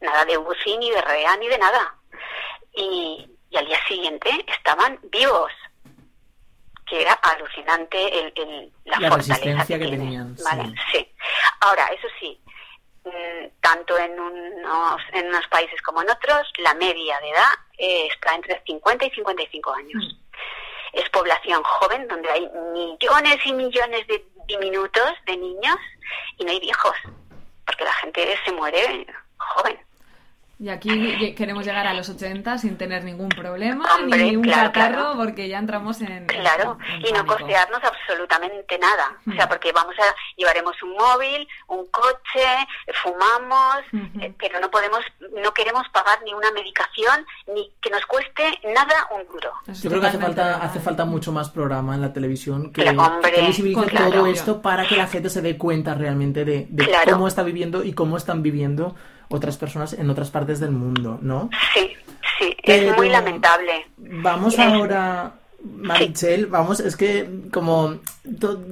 S5: nada de UCI ni de REA ni de nada. Y, al día siguiente estaban vivos que era alucinante el, la, fortaleza
S3: que, tenían.
S5: sí. Ahora, eso sí, Mm, tanto en unos, en unos países como en otros, la media de edad está entre 50 y 55 años. Mm. Es población joven donde hay millones y millones de diminutos de niños y no hay viejos, porque la gente se muere joven.
S2: Y aquí queremos llegar a los 80 sin tener ningún problema, ni un catarro, porque ya entramos en.
S5: Claro, y no costearnos absolutamente nada. O sea, porque vamos a. llevaremos un móvil, un coche, fumamos, eh, pero no podemos, no queremos pagar ni una medicación, ni que nos cueste nada un duro.
S3: Yo creo que hace falta, hace falta mucho más programa en la televisión que, visibilice todo esto para que la gente se dé cuenta realmente de, cómo está viviendo y cómo están viviendo otras personas en otras partes del mundo, ¿no?
S5: Sí, sí, es muy lamentable.
S3: Vamos ahora, Marichel, vamos, es que como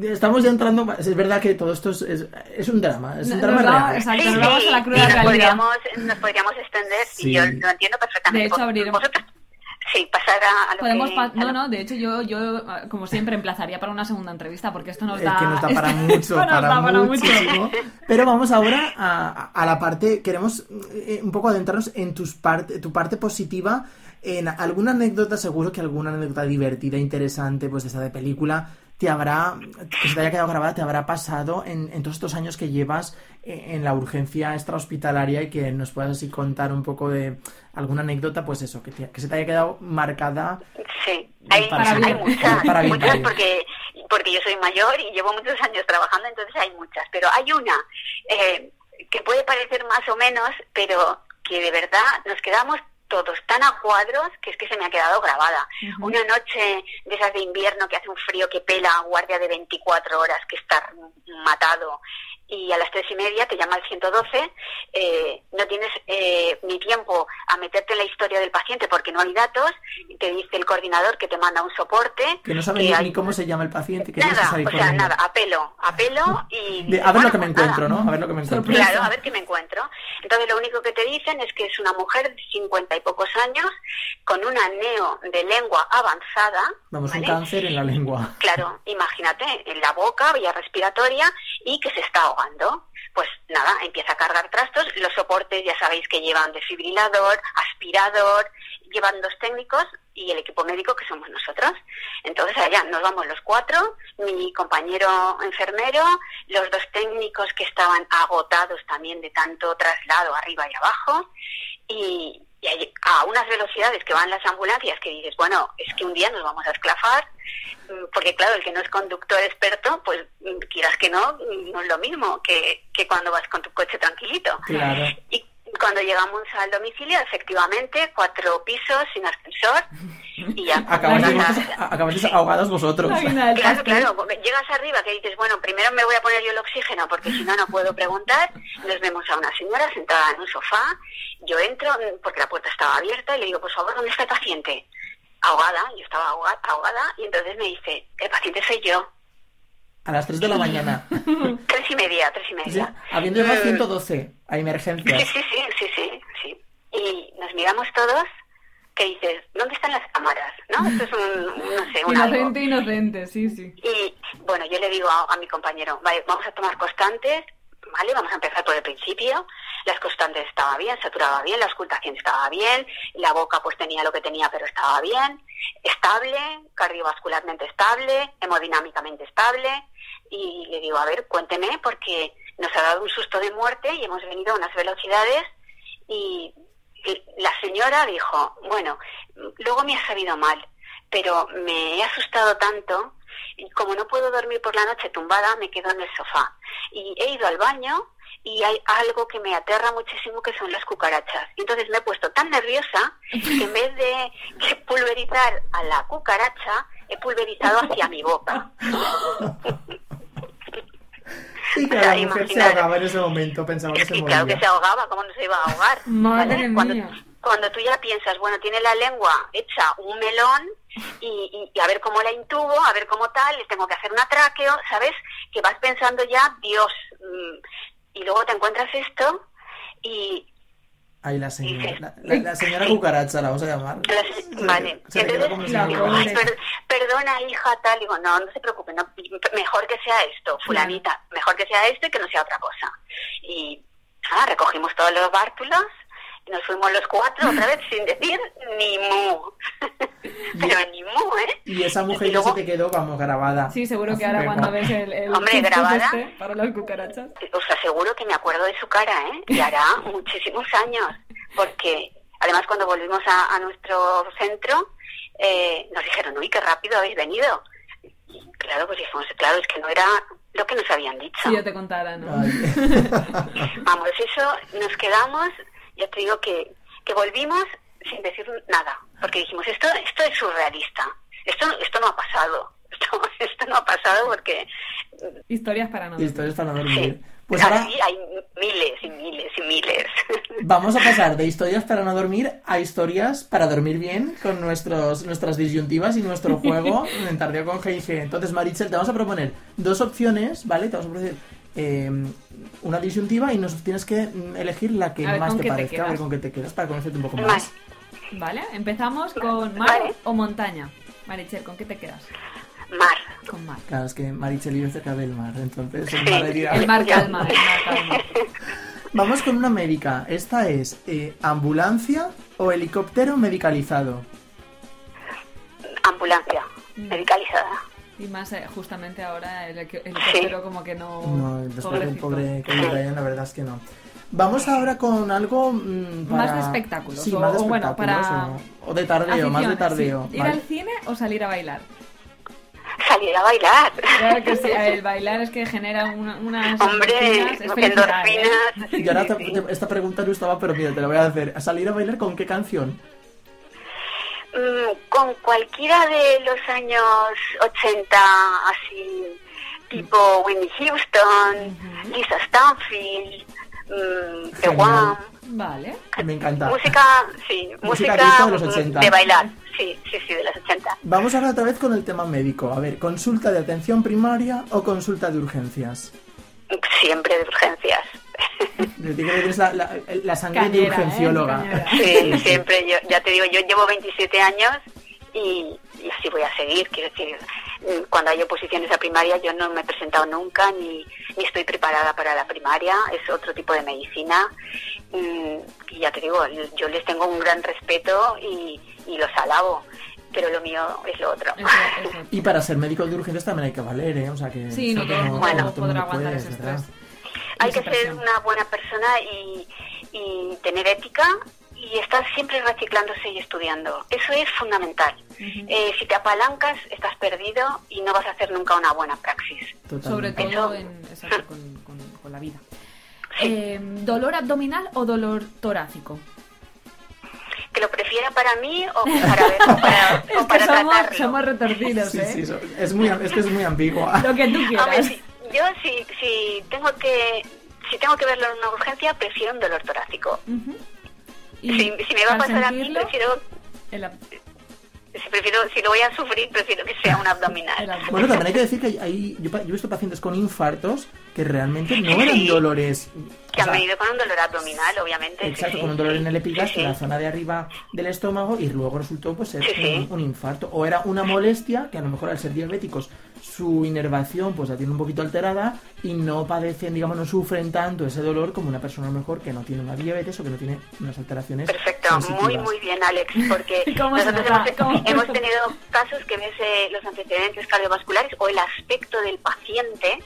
S3: estamos ya entrando, es verdad que todo esto es, es, un drama, es un drama real.
S2: Exacto, sí, vamos a la cruda
S5: nos, podríamos, nos podríamos extender, y yo lo entiendo perfectamente.
S2: De hecho, abriremos...
S5: Sí, pasar a, lo
S2: Podemos
S5: que...
S2: no, no, de hecho yo, yo, como siempre, emplazaría para una segunda entrevista porque esto nos da...
S3: Es que nos da para mucho, para, muchísimo. Pero vamos ahora a, a la parte, queremos eh, un poco adentrarnos en tus parte, tu parte positiva, en alguna anécdota, seguro que alguna anécdota divertida, interesante, pues de esta de película, te habrá, que se te haya quedado grabada, te habrá pasado en, en todos estos años que llevas eh, en la urgencia extrahospitalaria y que nos puedas así contar un poco de alguna anécdota, pues eso, que, que se te haya quedado marcada.
S5: Sí, hay, para hay muchas, muchas porque, porque yo soy mayor y llevo muchos años trabajando, entonces hay muchas, pero hay una eh, que puede parecer más o menos, pero porque de verdad nos quedamos todos tan a cuadros que es que se me ha quedado grabada. Una noche de esas de invierno que hace un frío que pela, guardia de 24 horas que está matado y a las tres y media te llama el 112, eh, no tienes eh, ni tiempo a meterte en la historia del paciente porque no hay datos, te dice el coordinador que te manda un soporte.
S3: Que no sabe ni, cómo se llama el paciente. Que
S5: nada, o sea, nada, apelo, apelo y...
S3: a ver lo que me encuentro, ¿no? A ver lo que me encuentro.
S5: Claro, a ver qué me encuentro. Entonces lo único que te dicen es que es una mujer de 50 y pocos años con una neo de lengua avanzada.
S3: Vamos, un cáncer en la lengua.
S5: Claro, imagínate, en la boca, vía respiratoria y que se está ahogando. Pues nada, empieza a cargar trastos. Los soportes ya sabéis que llevan desfibrilador, aspirador, llevan dos técnicos y el equipo médico que somos nosotros. Entonces allá nos vamos los cuatro, mi compañero enfermero, los dos técnicos que estaban agotados también de tanto traslado arriba y abajo y, a unas velocidades que van las ambulancias que dices, bueno, es que un día nos vamos a esclafar, mm, porque claro, el que no es conductor experto, pues mm, quieras que no, mm, no es lo mismo que, que cuando vas con tu coche tranquilito.
S3: Claro.
S5: Y cuando llegamos al domicilio, efectivamente, cuatro pisos sin ascensor y ya.
S3: Acabáis ahogados vosotros.
S5: Claro, claro. Llegas arriba que dices, bueno, primero me voy a poner yo el oxígeno porque si no, no puedo preguntar. Nos vemos a una señora sentada en un sofá. Yo entro porque la puerta estaba abierta y le digo, por favor, ¿dónde está el paciente? Ahogada, yo estaba ahogada, ahogada y entonces me dice, el paciente soy yo.
S3: A las 3 de la mañana.
S5: tres y media, tres y media.
S3: habiendo llamado 112 a emergencia.
S5: Sí, sí, sí, sí, sí, sí. Y nos miramos todos que dices, ¿dónde están las cámaras? ¿No? Esto es un, no sé, un
S2: Inocente, inocente, sí, sí.
S5: Y bueno, yo le digo a, a mi compañero, vale, vamos a tomar constantes, ¿vale? Vamos a empezar por el principio. Las constantes estaba bien, saturaba bien, la auscultación estaba bien, la boca pues tenía lo que tenía pero estaba bien, estable, cardiovascularmente estable, hemodinámicamente estable. Y le digo, a ver, cuénteme porque nos ha dado un susto de muerte y hemos venido a unas velocidades y la señora dijo, bueno, luego me ha sabido mal, pero me he asustado tanto y como no puedo dormir por la noche tumbada, me quedo en el sofá. Y he ido al baño y hay algo que me aterra muchísimo que son las cucarachas. Y entonces me he puesto tan nerviosa que en vez de pulverizar a la cucaracha, he pulverizado hacia mi boca.
S3: Y claro, la mujer se ahogaba en ese momento, pensaba que se moría.
S5: Claro que se ahogaba, ¿cómo no se iba a ahogar?
S2: Madre
S5: cuando,
S2: mía.
S5: cuando tú ya piensas, bueno, tiene la lengua hecha un melón y, y, a ver cómo la intubo, a ver cómo tal, le tengo que hacer un atraqueo, ¿sabes? Que vas pensando ya, Dios, mm, y luego te encuentras esto y...
S3: Ahí la señora, la, señora cucaracha, la vamos a llamar.
S5: vale, entonces, perdona hija, tal, digo, no, no se preocupe, no, mejor que sea esto, fulanita, mejor que sea esto y que no sea otra cosa. Y ah, recogimos todos los bártulos nos fuimos los cuatro otra vez sin decir ni mu. Pero ni mu, ¿eh?
S3: Y esa mujer ya se te quedó, vamos, grabada.
S2: Sí, seguro que ahora cuando ves el, el
S5: Hombre, grabada,
S2: este para las cucarachas.
S5: Os aseguro que me acuerdo de su cara, ¿eh? Y hará muchísimos años. Porque además cuando volvimos a, a nuestro centro, eh, nos dijeron, uy, qué rápido habéis venido. Y claro, pues dijimos, claro, es que no era lo que nos habían dicho.
S2: Si yo te contara, ¿no?
S5: Vamos, eso nos quedamos ya te digo que, que volvimos sin decir nada, porque dijimos, esto, esto es surrealista, esto, esto no ha pasado, esto, esto no ha pasado porque...
S2: Historias para no dormir.
S3: Historias para no dormir.
S5: Pues ahora hay miles y miles y miles.
S3: Vamos a pasar de historias para no dormir a historias para dormir bien con nuestros, nuestras disyuntivas y nuestro juego en Tardeo con G&G. Entonces, Marichel, te vamos a proponer dos opciones, ¿vale? Te vamos a proponer eh, una disyuntiva y nos tienes que elegir la que más te parezca, a ver con qué te quedas para conocerte un poco más.
S2: Vale, empezamos con mar o montaña. Marichel, ¿con qué te quedas?
S5: Mar.
S2: Con mar.
S3: Claro, es que Marichel vive cerca del mar, entonces el
S5: mar
S2: El mar calma, el mar calma.
S3: Vamos con una médica. Esta es eh, ambulancia o helicóptero medicalizado.
S5: Ambulancia, medicalizada.
S2: Y más eh, justamente ahora el, helicóptero como que no...
S3: No, después del pobre que Ryan, la verdad es que no. Vamos ahora con algo mm, para...
S2: Más de espectáculos.
S3: Sí, más de
S2: o, bueno,
S3: espectáculos.
S2: para...
S3: O, o de tardeo, más de tardeo.
S2: sí. ¿Ir
S3: Vale.
S2: al cine o salir a bailar?
S5: Salir a bailar.
S2: Claro que sí, el bailar es que genera una, unas
S5: Hombre,
S2: endorfinas, ¿eh?
S3: Y ahora
S5: Sí, sí.
S3: esta pregunta no estaba, pero mira, te la voy a hacer. ¿A salir a bailar con qué canción?
S5: Mm, con cualquiera de los años 80, así, tipo Whitney Houston, Lisa Stanfield, mm, The. One.
S2: Vale.
S3: Me encanta.
S5: Música, sí,
S3: Música
S5: música,
S3: de los
S5: mm,
S3: 80.
S5: de bailar. Sí, sí, sí, de los 80.
S3: Vamos ahora otra vez con el tema médico. A ver, ¿consulta de atención primaria o consulta de urgencias?
S5: Siempre de urgencias.
S3: Que la, la- la sangre de
S2: Cañera, ¿eh?
S3: urgencióloga.
S5: Sí, siempre, yo, ya te digo, yo llevo 27 años y, y así voy a seguir. Quiero decir, cuando hay oposiciones a primaria yo no me he presentado nunca ni, ni estoy preparada para la primaria, es otro tipo de medicina. Mm, Y ya te digo, yo les tengo un gran respeto y, y los alabo, pero lo mío es lo otro.
S3: Y para ser médico de urgencias también hay que valer, ¿eh? O sea que...
S2: Sí, no todo
S5: Bueno.
S3: todo el
S2: podrá aguantar
S3: puede,
S2: ese
S3: ¿verdad?
S5: Hay que ser una buena persona y, y tener ética y estar siempre reciclándose y estudiando. Eso es fundamental. Eh, si te apalancas, estás perdido y no vas a hacer nunca una buena praxis.
S2: Sobre
S3: Totalmente.
S2: todo en, exacto, con, con- con la vida. Eh, ¿Dolor abdominal o dolor torácico?
S5: ¿Que lo prefiera para mí o para, ver, o para,
S2: Es
S5: o
S2: que
S5: para
S2: somos,
S5: tratarlo?
S2: somos retorcidos,
S3: Sí,
S2: ¿eh?
S3: sí, es muy, es que es muy ambigua.
S2: Lo que tú
S5: Hombre,
S2: quieras.
S5: si- yo si, si tengo que si tengo que verlo en una urgencia, prefiero un dolor torácico. Si, si me va a pasar a mí, prefiero,
S2: el
S5: si prefiero si lo voy a sufrir, prefiero que sea un abdominal.
S3: Bueno, también hay que decir que hay, yo, pa- yo he visto pacientes con infartos que realmente no eran
S5: Sí.
S3: dolores.
S5: que
S3: o
S5: han
S3: sea,
S5: venido con un dolor abdominal, obviamente.
S3: Exacto,
S5: sí,
S3: con un dolor
S5: sí.
S3: en el epigastrio,
S5: Sí,
S3: en la zona de arriba del estómago, y luego resultó pues ser
S5: Sí, sí.
S3: un, un infarto. O era una molestia que a lo mejor al ser diabéticos su inervación pues la tiene un poquito alterada y no padecen, digamos, no sufren tanto ese dolor como una persona a lo mejor que no tiene una diabetes o que no tiene unas alteraciones
S5: Perfecto, muy
S3: sensitivas.
S5: muy bien Alex, porque
S2: ¿Cómo se
S5: nosotros hemos, hemos tenido casos que ves eh, los antecedentes cardiovasculares o el aspecto del paciente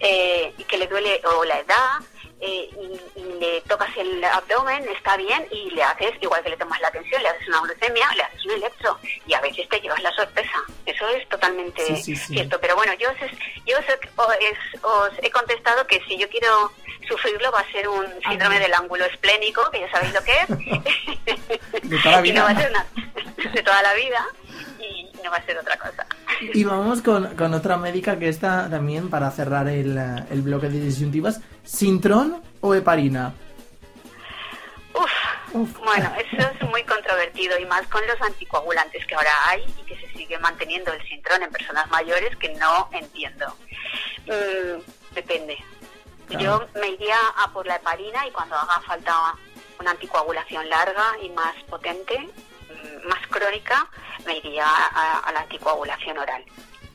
S5: eh, y que le duele o la edad eh, y, y le tocas el abdomen, está bien y le haces, igual que le tomas la tensión, le haces una glucemia, le haces un electro y a veces te llevas la sorpresa. Eso es totalmente
S3: Sí, sí, sí.
S5: cierto. Pero bueno, yo, os, yo os, os- os he contestado que si yo quiero sufrirlo va a ser un síndrome del ángulo esplénico, que ya sabéis lo que es.
S3: De toda la
S5: Y no va a
S3: vida.
S5: ser una- de toda la vida y no va a ser otra cosa.
S3: Y vamos con, con otra médica que está también para cerrar el, el bloque de disyuntivas. ¿Sintrón o heparina?
S5: Uf,
S3: Uf.
S5: bueno, eso es muy controvertido y más con los anticoagulantes que ahora hay y que se sigue manteniendo el sintrón en personas mayores que no entiendo. Mm, depende.
S3: Claro.
S5: Yo me iría a por la heparina y cuando haga falta una anticoagulación larga y más potente, más crónica, me iría a, a la anticoagulación oral.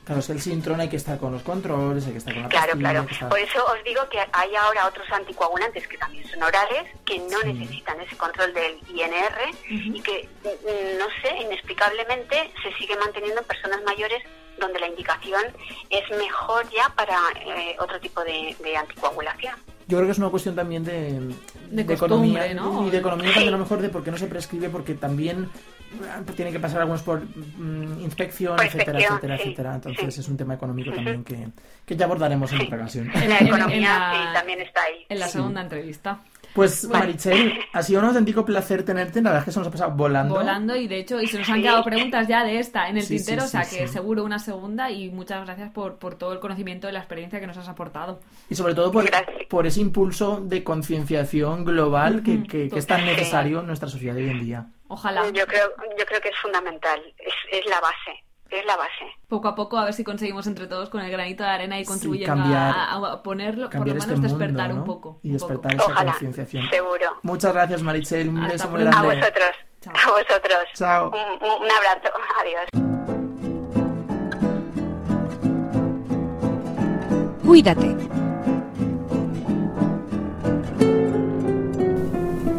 S3: Claro, es el Sintrón hay que estar con los controles, hay que estar con la
S5: Claro,
S3: pastilla,
S5: claro.
S3: estar-
S5: Por eso os digo que hay ahora otros anticoagulantes que también son orales, que no
S3: Sí.
S5: necesitan ese control del INR y que, mm, no sé, inexplicablemente se sigue manteniendo en personas mayores donde la indicación es mejor ya para eh, otro tipo de, de anticoagulación.
S3: Yo creo que es una cuestión también de,
S2: De
S3: economía
S2: ¿no?
S3: y de economía también a lo mejor de por qué no se prescribe porque también tiene que pasar algunos por mm, inspección,
S5: Por
S3: etcétera,
S5: inspección,
S3: etcétera,
S5: sí,
S3: etcétera. Entonces
S5: sí.
S3: es un tema económico también que, que ya abordaremos en
S5: Sí.
S3: otra ocasión.
S2: En
S5: La economía
S2: en la-
S5: sí, también está ahí.
S2: En la
S3: Sí.
S2: segunda entrevista.
S3: Pues Marichel, ha sido un auténtico placer tenerte, la verdad es que se nos ha pasado volando.
S2: Volando y de hecho, y se nos han quedado preguntas ya de esta en el
S3: Sí, sí,
S2: tintero, o
S3: sí,
S2: sea que
S3: sí.
S2: seguro una segunda y muchas gracias por, por todo el conocimiento y la experiencia que nos has aportado.
S3: Y sobre todo por,
S5: Gracias.
S3: por ese impulso de concienciación global que, que- que es tan necesario en nuestra sociedad hoy en día.
S2: Ojalá
S5: Yo creo, yo creo que es fundamental, es, es la base, es la base.
S2: poco a poco a ver si conseguimos entre todos con el granito de arena y
S3: Sí,
S2: contribuyendo
S3: cambiar-
S2: a, a ponerlo, por lo
S3: este
S2: menos
S3: mundo,
S2: despertar
S3: ¿no?
S2: un poco.
S3: Y
S2: un poco.
S3: despertar esa
S5: Ojalá,
S3: concienciación.
S5: seguro.
S3: Muchas gracias Marichel, un beso muy
S2: pronto.
S5: A
S3: grande.
S5: vosotros,
S2: Chao.
S5: a vosotros.
S3: Chao.
S5: Un abrazo, adiós.
S4: Cuídate.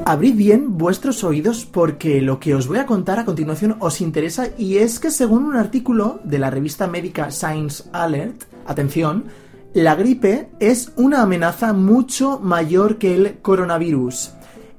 S3: Abrid bien vuestros oídos porque lo que os voy a contar a continuación os interesa y es que según un artículo de la revista médica Science Alert, atención, la gripe es una amenaza mucho mayor que el coronavirus.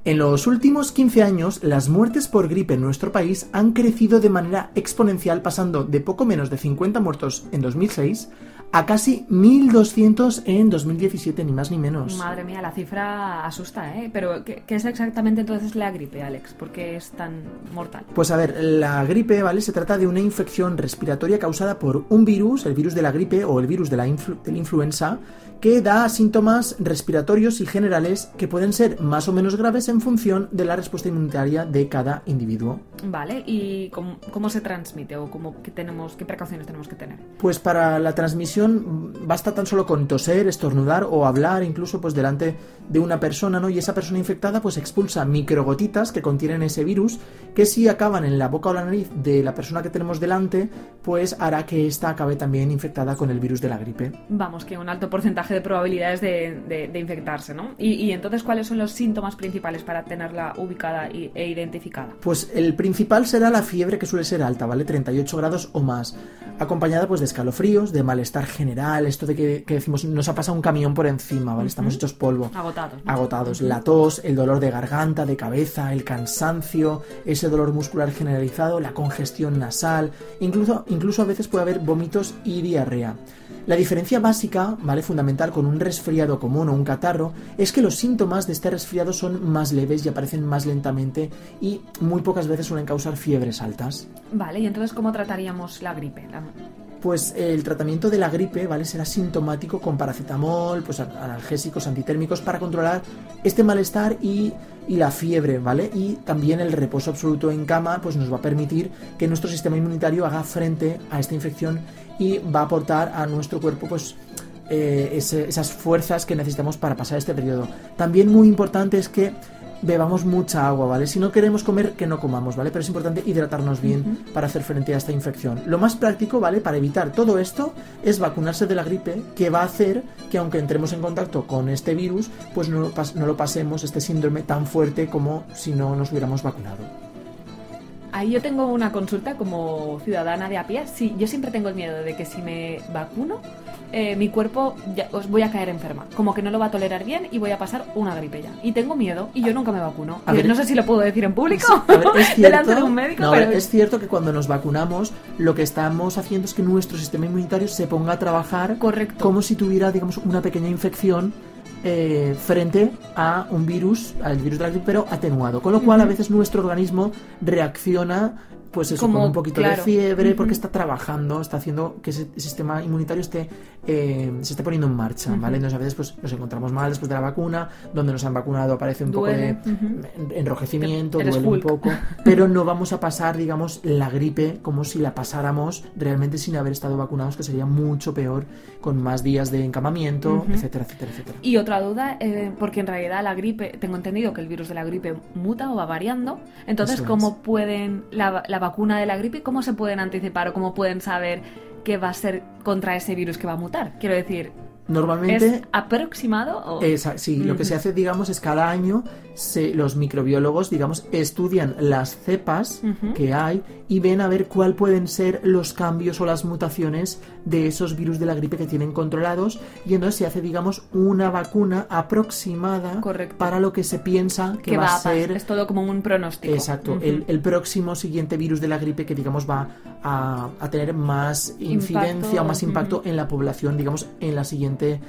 S3: En los últimos 15 años, las muertes por gripe en nuestro país han crecido de manera exponencial, pasando de poco menos de 50 muertos en 2006 a casi 1.200 en 2017, ni más ni menos.
S2: Madre mía, la cifra asusta, ¿eh? Pero, ¿qué, es exactamente entonces la gripe, Alex? ¿Por qué es tan mortal?
S3: Pues a ver, la gripe, ¿vale? Se trata de una infección respiratoria causada por un virus, el virus de la gripe o el virus de la, de la influenza, que da síntomas respiratorios y generales que pueden ser más o menos graves en función de la respuesta inmunitaria de cada individuo.
S2: Vale, ¿y cómo, se transmite o cómo, qué, tenemos, qué precauciones tenemos que tener?
S3: Pues para la transmisión basta tan solo con toser, estornudar o hablar incluso pues delante de una persona, ¿no? Y esa persona infectada pues expulsa microgotitas que contienen ese virus que si acaban en la boca o la nariz de la persona que tenemos delante, pues hará que ésta acabe también infectada con el virus de la gripe.
S2: Vamos, que un alto porcentaje de probabilidades de, infectarse, ¿no? Y, entonces, ¿cuáles son los síntomas principales para tenerla ubicada e identificada?
S3: Pues el principal será la fiebre que suele ser alta, ¿vale? 38 grados o más, acompañada pues de escalofríos, de malestar general, esto de que, decimos nos ha pasado un camión por encima, ¿vale? Estamos hechos polvo.
S2: Agotados.
S3: Agotados. La tos, el dolor de garganta, de cabeza, el cansancio, ese dolor muscular generalizado, la congestión nasal, incluso, incluso a veces puede haber vómitos y diarrea. La diferencia básica, ¿vale? Fundamental con un resfriado común o un catarro, es que los síntomas de este resfriado son más leves y aparecen más lentamente y muy pocas veces suelen causar fiebres altas.
S2: Vale, y entonces ¿cómo trataríamos la gripe?
S3: Pues el tratamiento de la gripe, ¿vale? Será sintomático con paracetamol, pues analgésicos, antitérmicos para controlar este malestar y, y la fiebre, ¿vale? Y también el reposo absoluto en cama, pues nos va a permitir que nuestro sistema inmunitario haga frente a esta infección y va a aportar a nuestro cuerpo pues eh, esas fuerzas que necesitamos para pasar este periodo. También muy importante es que bebamos mucha agua, ¿vale? Si no queremos comer, que no comamos, ¿vale? Pero es importante hidratarnos bien para hacer frente a esta infección. Lo más práctico, ¿vale? Para evitar todo esto es vacunarse de la gripe, que va a hacer que aunque entremos en contacto con este virus, pues no, no lo pasemos este síndrome tan fuerte como si no nos hubiéramos vacunado.
S2: Ahí yo tengo una consulta como ciudadana de a pie. Sí, yo siempre tengo el miedo de que si me vacuno, eh, mi cuerpo os voy a caer enferma. Como que no lo va a tolerar bien y voy a pasar una gripe ya. Y tengo miedo y yo nunca me vacuno. A ver, no sé si lo puedo decir en público delante de un médico.
S3: Es cierto que cuando nos vacunamos, lo que estamos haciendo es que nuestro sistema inmunitario se ponga a trabajar
S2: Correcto.
S3: como si tuviera, digamos, una pequeña infección eh, frente a un virus, al virus de la gripe, pero atenuado. Con lo cual, a veces nuestro organismo reacciona pues eso, con un poquito de fiebre, porque está trabajando, está haciendo que ese sistema inmunitario esté, eh, se esté poniendo en marcha, ¿vale? Entonces a veces pues nos encontramos mal después de la vacuna, donde nos han vacunado aparece un poco de enrojecimiento, duele un poco, pero no vamos a pasar, digamos, la gripe como si la pasáramos realmente sin haber estado vacunados, que sería mucho peor, con más días de encamamiento, etcétera, etcétera, etcétera.
S2: Y otra duda, eh, porque en realidad la gripe, tengo entendido que el virus de la gripe muta o va variando, entonces, ¿cómo pueden la vacuna de la gripe, ¿cómo se pueden anticipar o cómo pueden saber qué va a ser contra ese virus que va a mutar? Quiero decir,
S3: Normalmente.
S2: ¿Es aproximado? O...
S3: sí, lo que se hace, digamos, es cada año los microbiólogos, digamos, estudian las cepas que hay y ven a ver cuál pueden ser los cambios o las mutaciones de esos virus de la gripe que tienen controlados y entonces se hace, digamos, una vacuna aproximada para lo que se piensa que, va, a ser.
S2: Es todo como un pronóstico.
S3: Exacto, el, próximo siguiente virus de la gripe que, digamos, va a, tener más incidencia o más impacto en la población, digamos, en la siguiente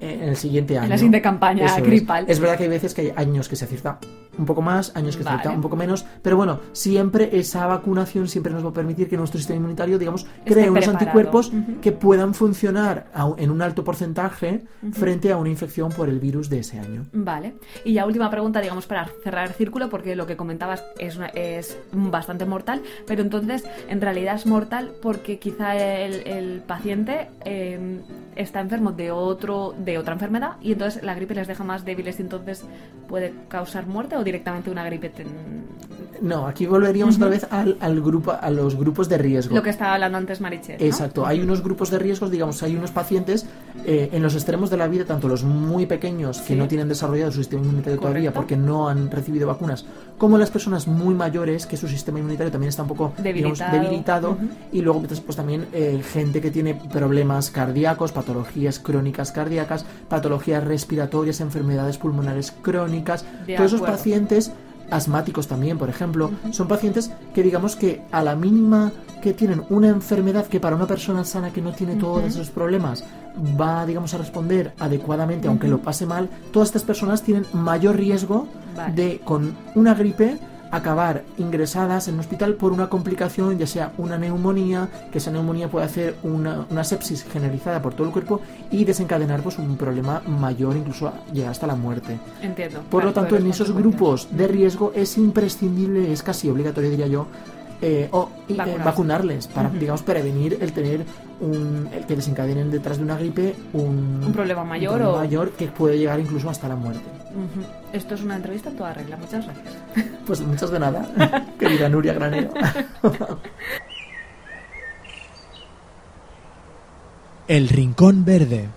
S3: en el siguiente año. En
S2: la siguiente campaña gripal.
S3: Es. verdad que hay veces que hay años que se acierta un poco más, años que acierta un poco menos, pero bueno, siempre esa vacunación siempre nos va a permitir que nuestro sistema inmunitario, digamos, cree unos anticuerpos que puedan funcionar en un alto porcentaje frente a una infección por el virus de ese año.
S2: Vale. Y ya última pregunta, digamos, para cerrar el círculo, porque lo que comentabas es, es bastante mortal, pero entonces en realidad es mortal porque quizá el, paciente eh, está enfermo de otro de otra enfermedad y entonces la gripe les deja más débiles y entonces puede causar muerte o directamente una gripe
S3: no, aquí volveríamos otra vez al, al, grupo, a los grupos de riesgo.
S2: Lo que estaba hablando antes Marichel. ¿no?
S3: Exacto, hay unos grupos de riesgos, digamos, hay unos pacientes eh, en los extremos de la vida, tanto los muy pequeños que
S2: Sí.
S3: no tienen desarrollado su sistema inmunitario todavía
S2: Correcto.
S3: porque no han recibido vacunas, como las personas muy mayores que su sistema inmunitario también está un poco digamos,
S2: Debilitado.
S3: debilitado
S2: Ujú.
S3: y luego pues, pues, también eh, gente que tiene problemas cardíacos, patologías crónicas cardíacas, patologías respiratorias, enfermedades pulmonares crónicas,
S2: De
S3: todos esos
S2: acuerdo.
S3: pacientes asmáticos también, por ejemplo, son pacientes que digamos que a la mínima que tienen una enfermedad que para una persona sana que no tiene todos esos problemas va, digamos, a responder adecuadamente, aunque lo pase mal, todas estas personas tienen mayor riesgo
S2: Vale.
S3: de, con una gripe, acabar ingresadas en un hospital por una complicación, ya sea una neumonía, que esa neumonía puede hacer una, una sepsis generalizada por todo el cuerpo y desencadenar pues, un problema mayor, incluso llegar hasta la muerte.
S2: Entiendo.
S3: Por lo tanto, en esos grupos de riesgo es imprescindible, es casi obligatorio, diría yo, eh, o, eh, vacunarles para, digamos, prevenir el tener un, el que desencadenen detrás de una gripe un,
S2: Un problema mayor
S3: un problema
S2: o-
S3: mayor que puede llegar incluso hasta la muerte.
S2: Esto es una entrevista en toda regla. Muchas gracias.
S3: Pues muchas de nada, querida Nuria Granero.
S6: El Rincón Verde.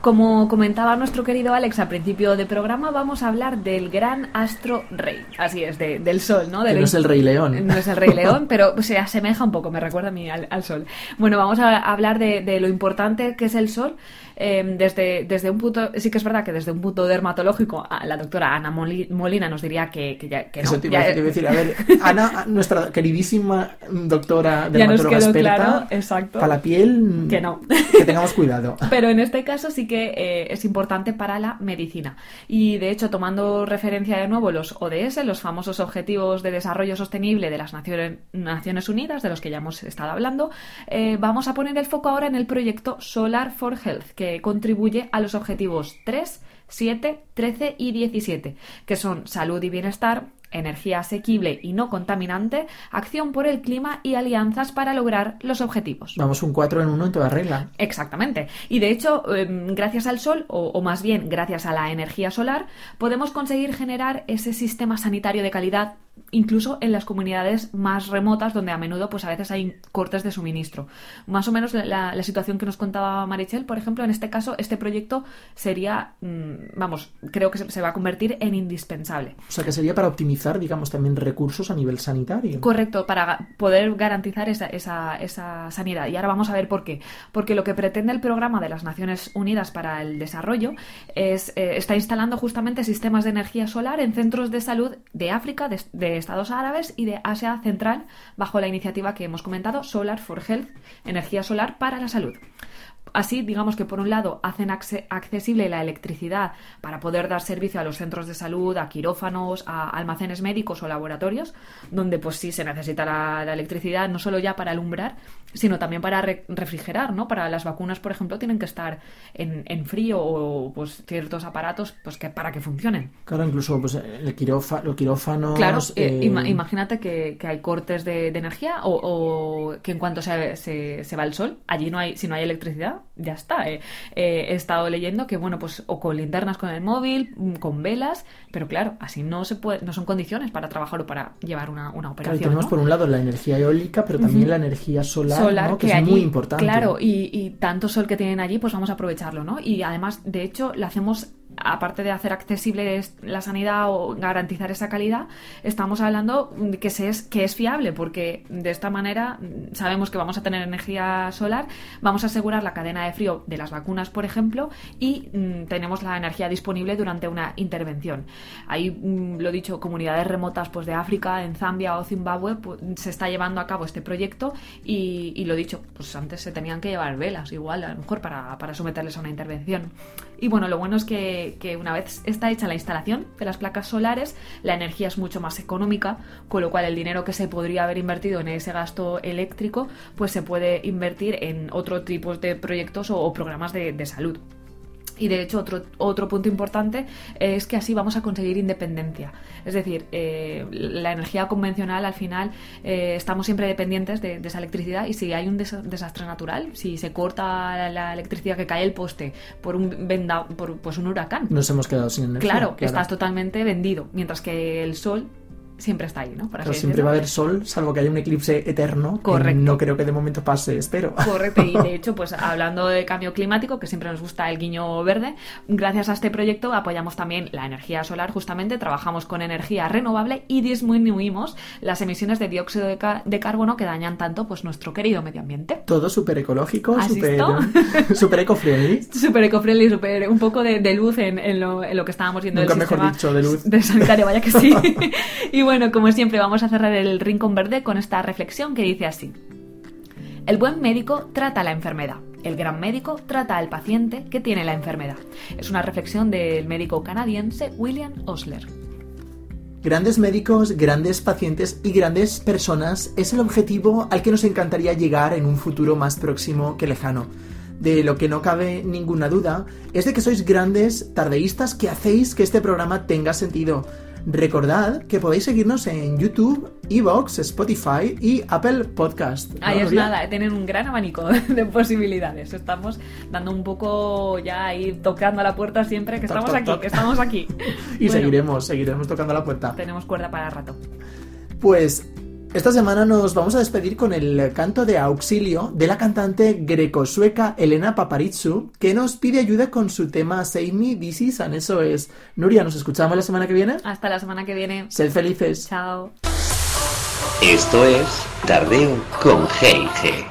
S2: Como comentaba nuestro querido Alex al principio del programa, vamos a hablar del gran astro rey. Así es, de- del sol, ¿no?
S3: Que no es el Rey León.
S2: No es el Rey León, pero se asemeja un poco, me recuerda a mí al, al sol. Bueno, vamos a hablar de, de lo importante que es el sol. Eh, desde, desde un punto, sí que es verdad que desde un punto dermatológico, la doctora Ana Moli- Molina nos diría que, que ya que no.
S3: Eso te iba,
S2: ya-
S3: a decir, te iba a decir, a ver, Ana, nuestra queridísima doctora dermatóloga experta,
S2: claro, exacto.
S3: para la piel,
S2: Que no.
S3: que tengamos cuidado.
S2: Pero en este caso sí que eh, es importante para la medicina. Y de hecho, tomando referencia de nuevo los ODS, los famosos Objetivos de Desarrollo Sostenible de las Naciones, Naciones Unidas, de los que ya hemos estado hablando, eh, vamos a poner el foco ahora en el proyecto Solar for Health, que contribuye a los objetivos 3, 7, 13 y 17, que son salud y bienestar, energía asequible y no contaminante, acción por el clima y alianzas para lograr los objetivos.
S3: Vamos un 4 en 1 en toda regla.
S2: Exactamente. Y de hecho, em, gracias al sol, o, o más bien gracias a la energía solar, podemos conseguir generar ese sistema sanitario de calidad incluso en las comunidades más remotas donde a menudo pues a veces hay cortes de suministro. Más o menos la, la situación que nos contaba Marichel, por ejemplo, en este caso, este proyecto sería, mm, vamos, creo que se, se va a convertir en indispensable.
S3: O sea que sería para optimizar, digamos, también recursos a nivel sanitario.
S2: Correcto, para poder garantizar esa, esa, esa sanidad. Y ahora vamos a ver por qué. Porque lo que pretende el programa de las Naciones Unidas para el Desarrollo es eh, está instalando justamente sistemas de energía solar en centros de salud de África, de, de Estados Árabes y de Asia Central, bajo la iniciativa que hemos comentado, Solar for Health, energía solar para la salud. Así, digamos que por un lado hacen acce- accesible la electricidad para poder dar servicio a los centros de salud, a quirófanos, a almacenes médicos o laboratorios, donde pues sí se necesita la, la electricidad no solo ya para alumbrar, sino también para re- refrigerar, ¿no? Para las vacunas, por ejemplo, tienen que estar en, en frío o pues ciertos aparatos pues que para que funcionen.
S3: Claro, incluso pues, el quirófa- los quirófanos.
S2: Claro, eh,
S3: eh,
S2: ima- imagínate que, que hay cortes de, de energía o, o que en cuanto se, se- se va el sol, allí no hay, si no hay electricidad, ya está. eh. Eh, he estado leyendo que, bueno, pues o con linternas con el móvil, mm, con velas, pero claro, así no se puede, no son condiciones para trabajar o para llevar una, una
S3: Claro,
S2: operación.
S3: tenemos
S2: ¿no?
S3: por un lado la energía eólica, pero también la energía solar,
S2: solar
S3: ¿no? que,
S2: que
S3: es muy importante.
S2: Claro, y, y tanto sol que tienen allí, pues vamos a aprovecharlo, ¿no? Y además, de hecho, lo hacemos, aparte de hacer accesible es- la sanidad o garantizar esa calidad, estamos hablando que, es, que es fiable, porque de esta manera sabemos que vamos a tener energía solar, vamos a asegurar la cadena de frío de las vacunas, por ejemplo, y mm, tenemos la energía disponible durante una intervención. Hay, mm, lo dicho, comunidades remotas pues de África, en Zambia o Zimbabue, pues, se está llevando a cabo este proyecto y, y lo dicho, pues antes se tenían que llevar velas, igual, a lo mejor para, para someterles a una intervención. Y bueno, lo bueno es que, que una vez está hecha la instalación de las placas solares, la energía es mucho más económica, con lo cual el dinero que se podría haber invertido en ese gasto eléctrico, pues se puede invertir en otro tipo de proyectos o, o programas de, de salud. Y de hecho, otro, otro punto importante es que así vamos a conseguir independencia. Es decir, eh, la energía convencional al final eh, estamos siempre dependientes de, esa electricidad y si hay un desastre natural, si se corta la, electricidad que cae el poste por un venda, por pues un huracán.
S3: Nos hemos quedado sin energía.
S2: Claro, estás totalmente vendido. Mientras que el sol siempre está ahí, ¿no?
S3: Pero siempre va a haber sol, salvo que haya un eclipse eterno. Correcto. no creo que de momento pase, espero.
S2: Correcto, y de hecho, pues hablando de cambio climático, que siempre nos gusta el guiño verde, gracias a este proyecto apoyamos también la energía solar, justamente, trabajamos con energía renovable y disminuimos las emisiones de dióxido de, carbono que dañan tanto pues nuestro querido medio ambiente.
S3: Todo súper ecológico, súper super eco-friendly.
S2: Súper eco-friendly, súper un poco de, luz en, lo, que estábamos viendo
S3: Nunca mejor dicho, de luz.
S2: De sanitario, vaya que sí. y bueno, como siempre, vamos a cerrar el rincón verde con esta reflexión que dice así. El buen médico trata la enfermedad. El gran médico trata al paciente que tiene la enfermedad. Es una reflexión del médico canadiense William Osler.
S3: Grandes médicos, grandes pacientes y grandes personas es el objetivo al que nos encantaría llegar en un futuro más próximo que lejano. De lo que no cabe ninguna duda es de que sois grandes tardeístas que hacéis que este programa tenga sentido Recordad que podéis seguirnos en YouTube, Evox, Spotify y Apple Podcast.
S2: Ahí es nada, tienen un gran abanico de posibilidades. Estamos dando un poco ya ahí tocando a la puerta siempre, que estamos aquí, que estamos aquí.
S3: y seguiremos, seguiremos tocando la puerta.
S2: Tenemos cuerda para rato.
S3: Pues esta semana nos vamos a despedir con el canto de auxilio de la cantante greco-sueca Elena Paparizou, que nos pide ayuda con su tema Save Me, This Is, and eso es. Nuria, ¿nos escuchamos la semana que viene?
S2: Hasta la semana que viene.
S3: Sed felices.
S2: Chao.
S1: Esto es Tardeo con G&G.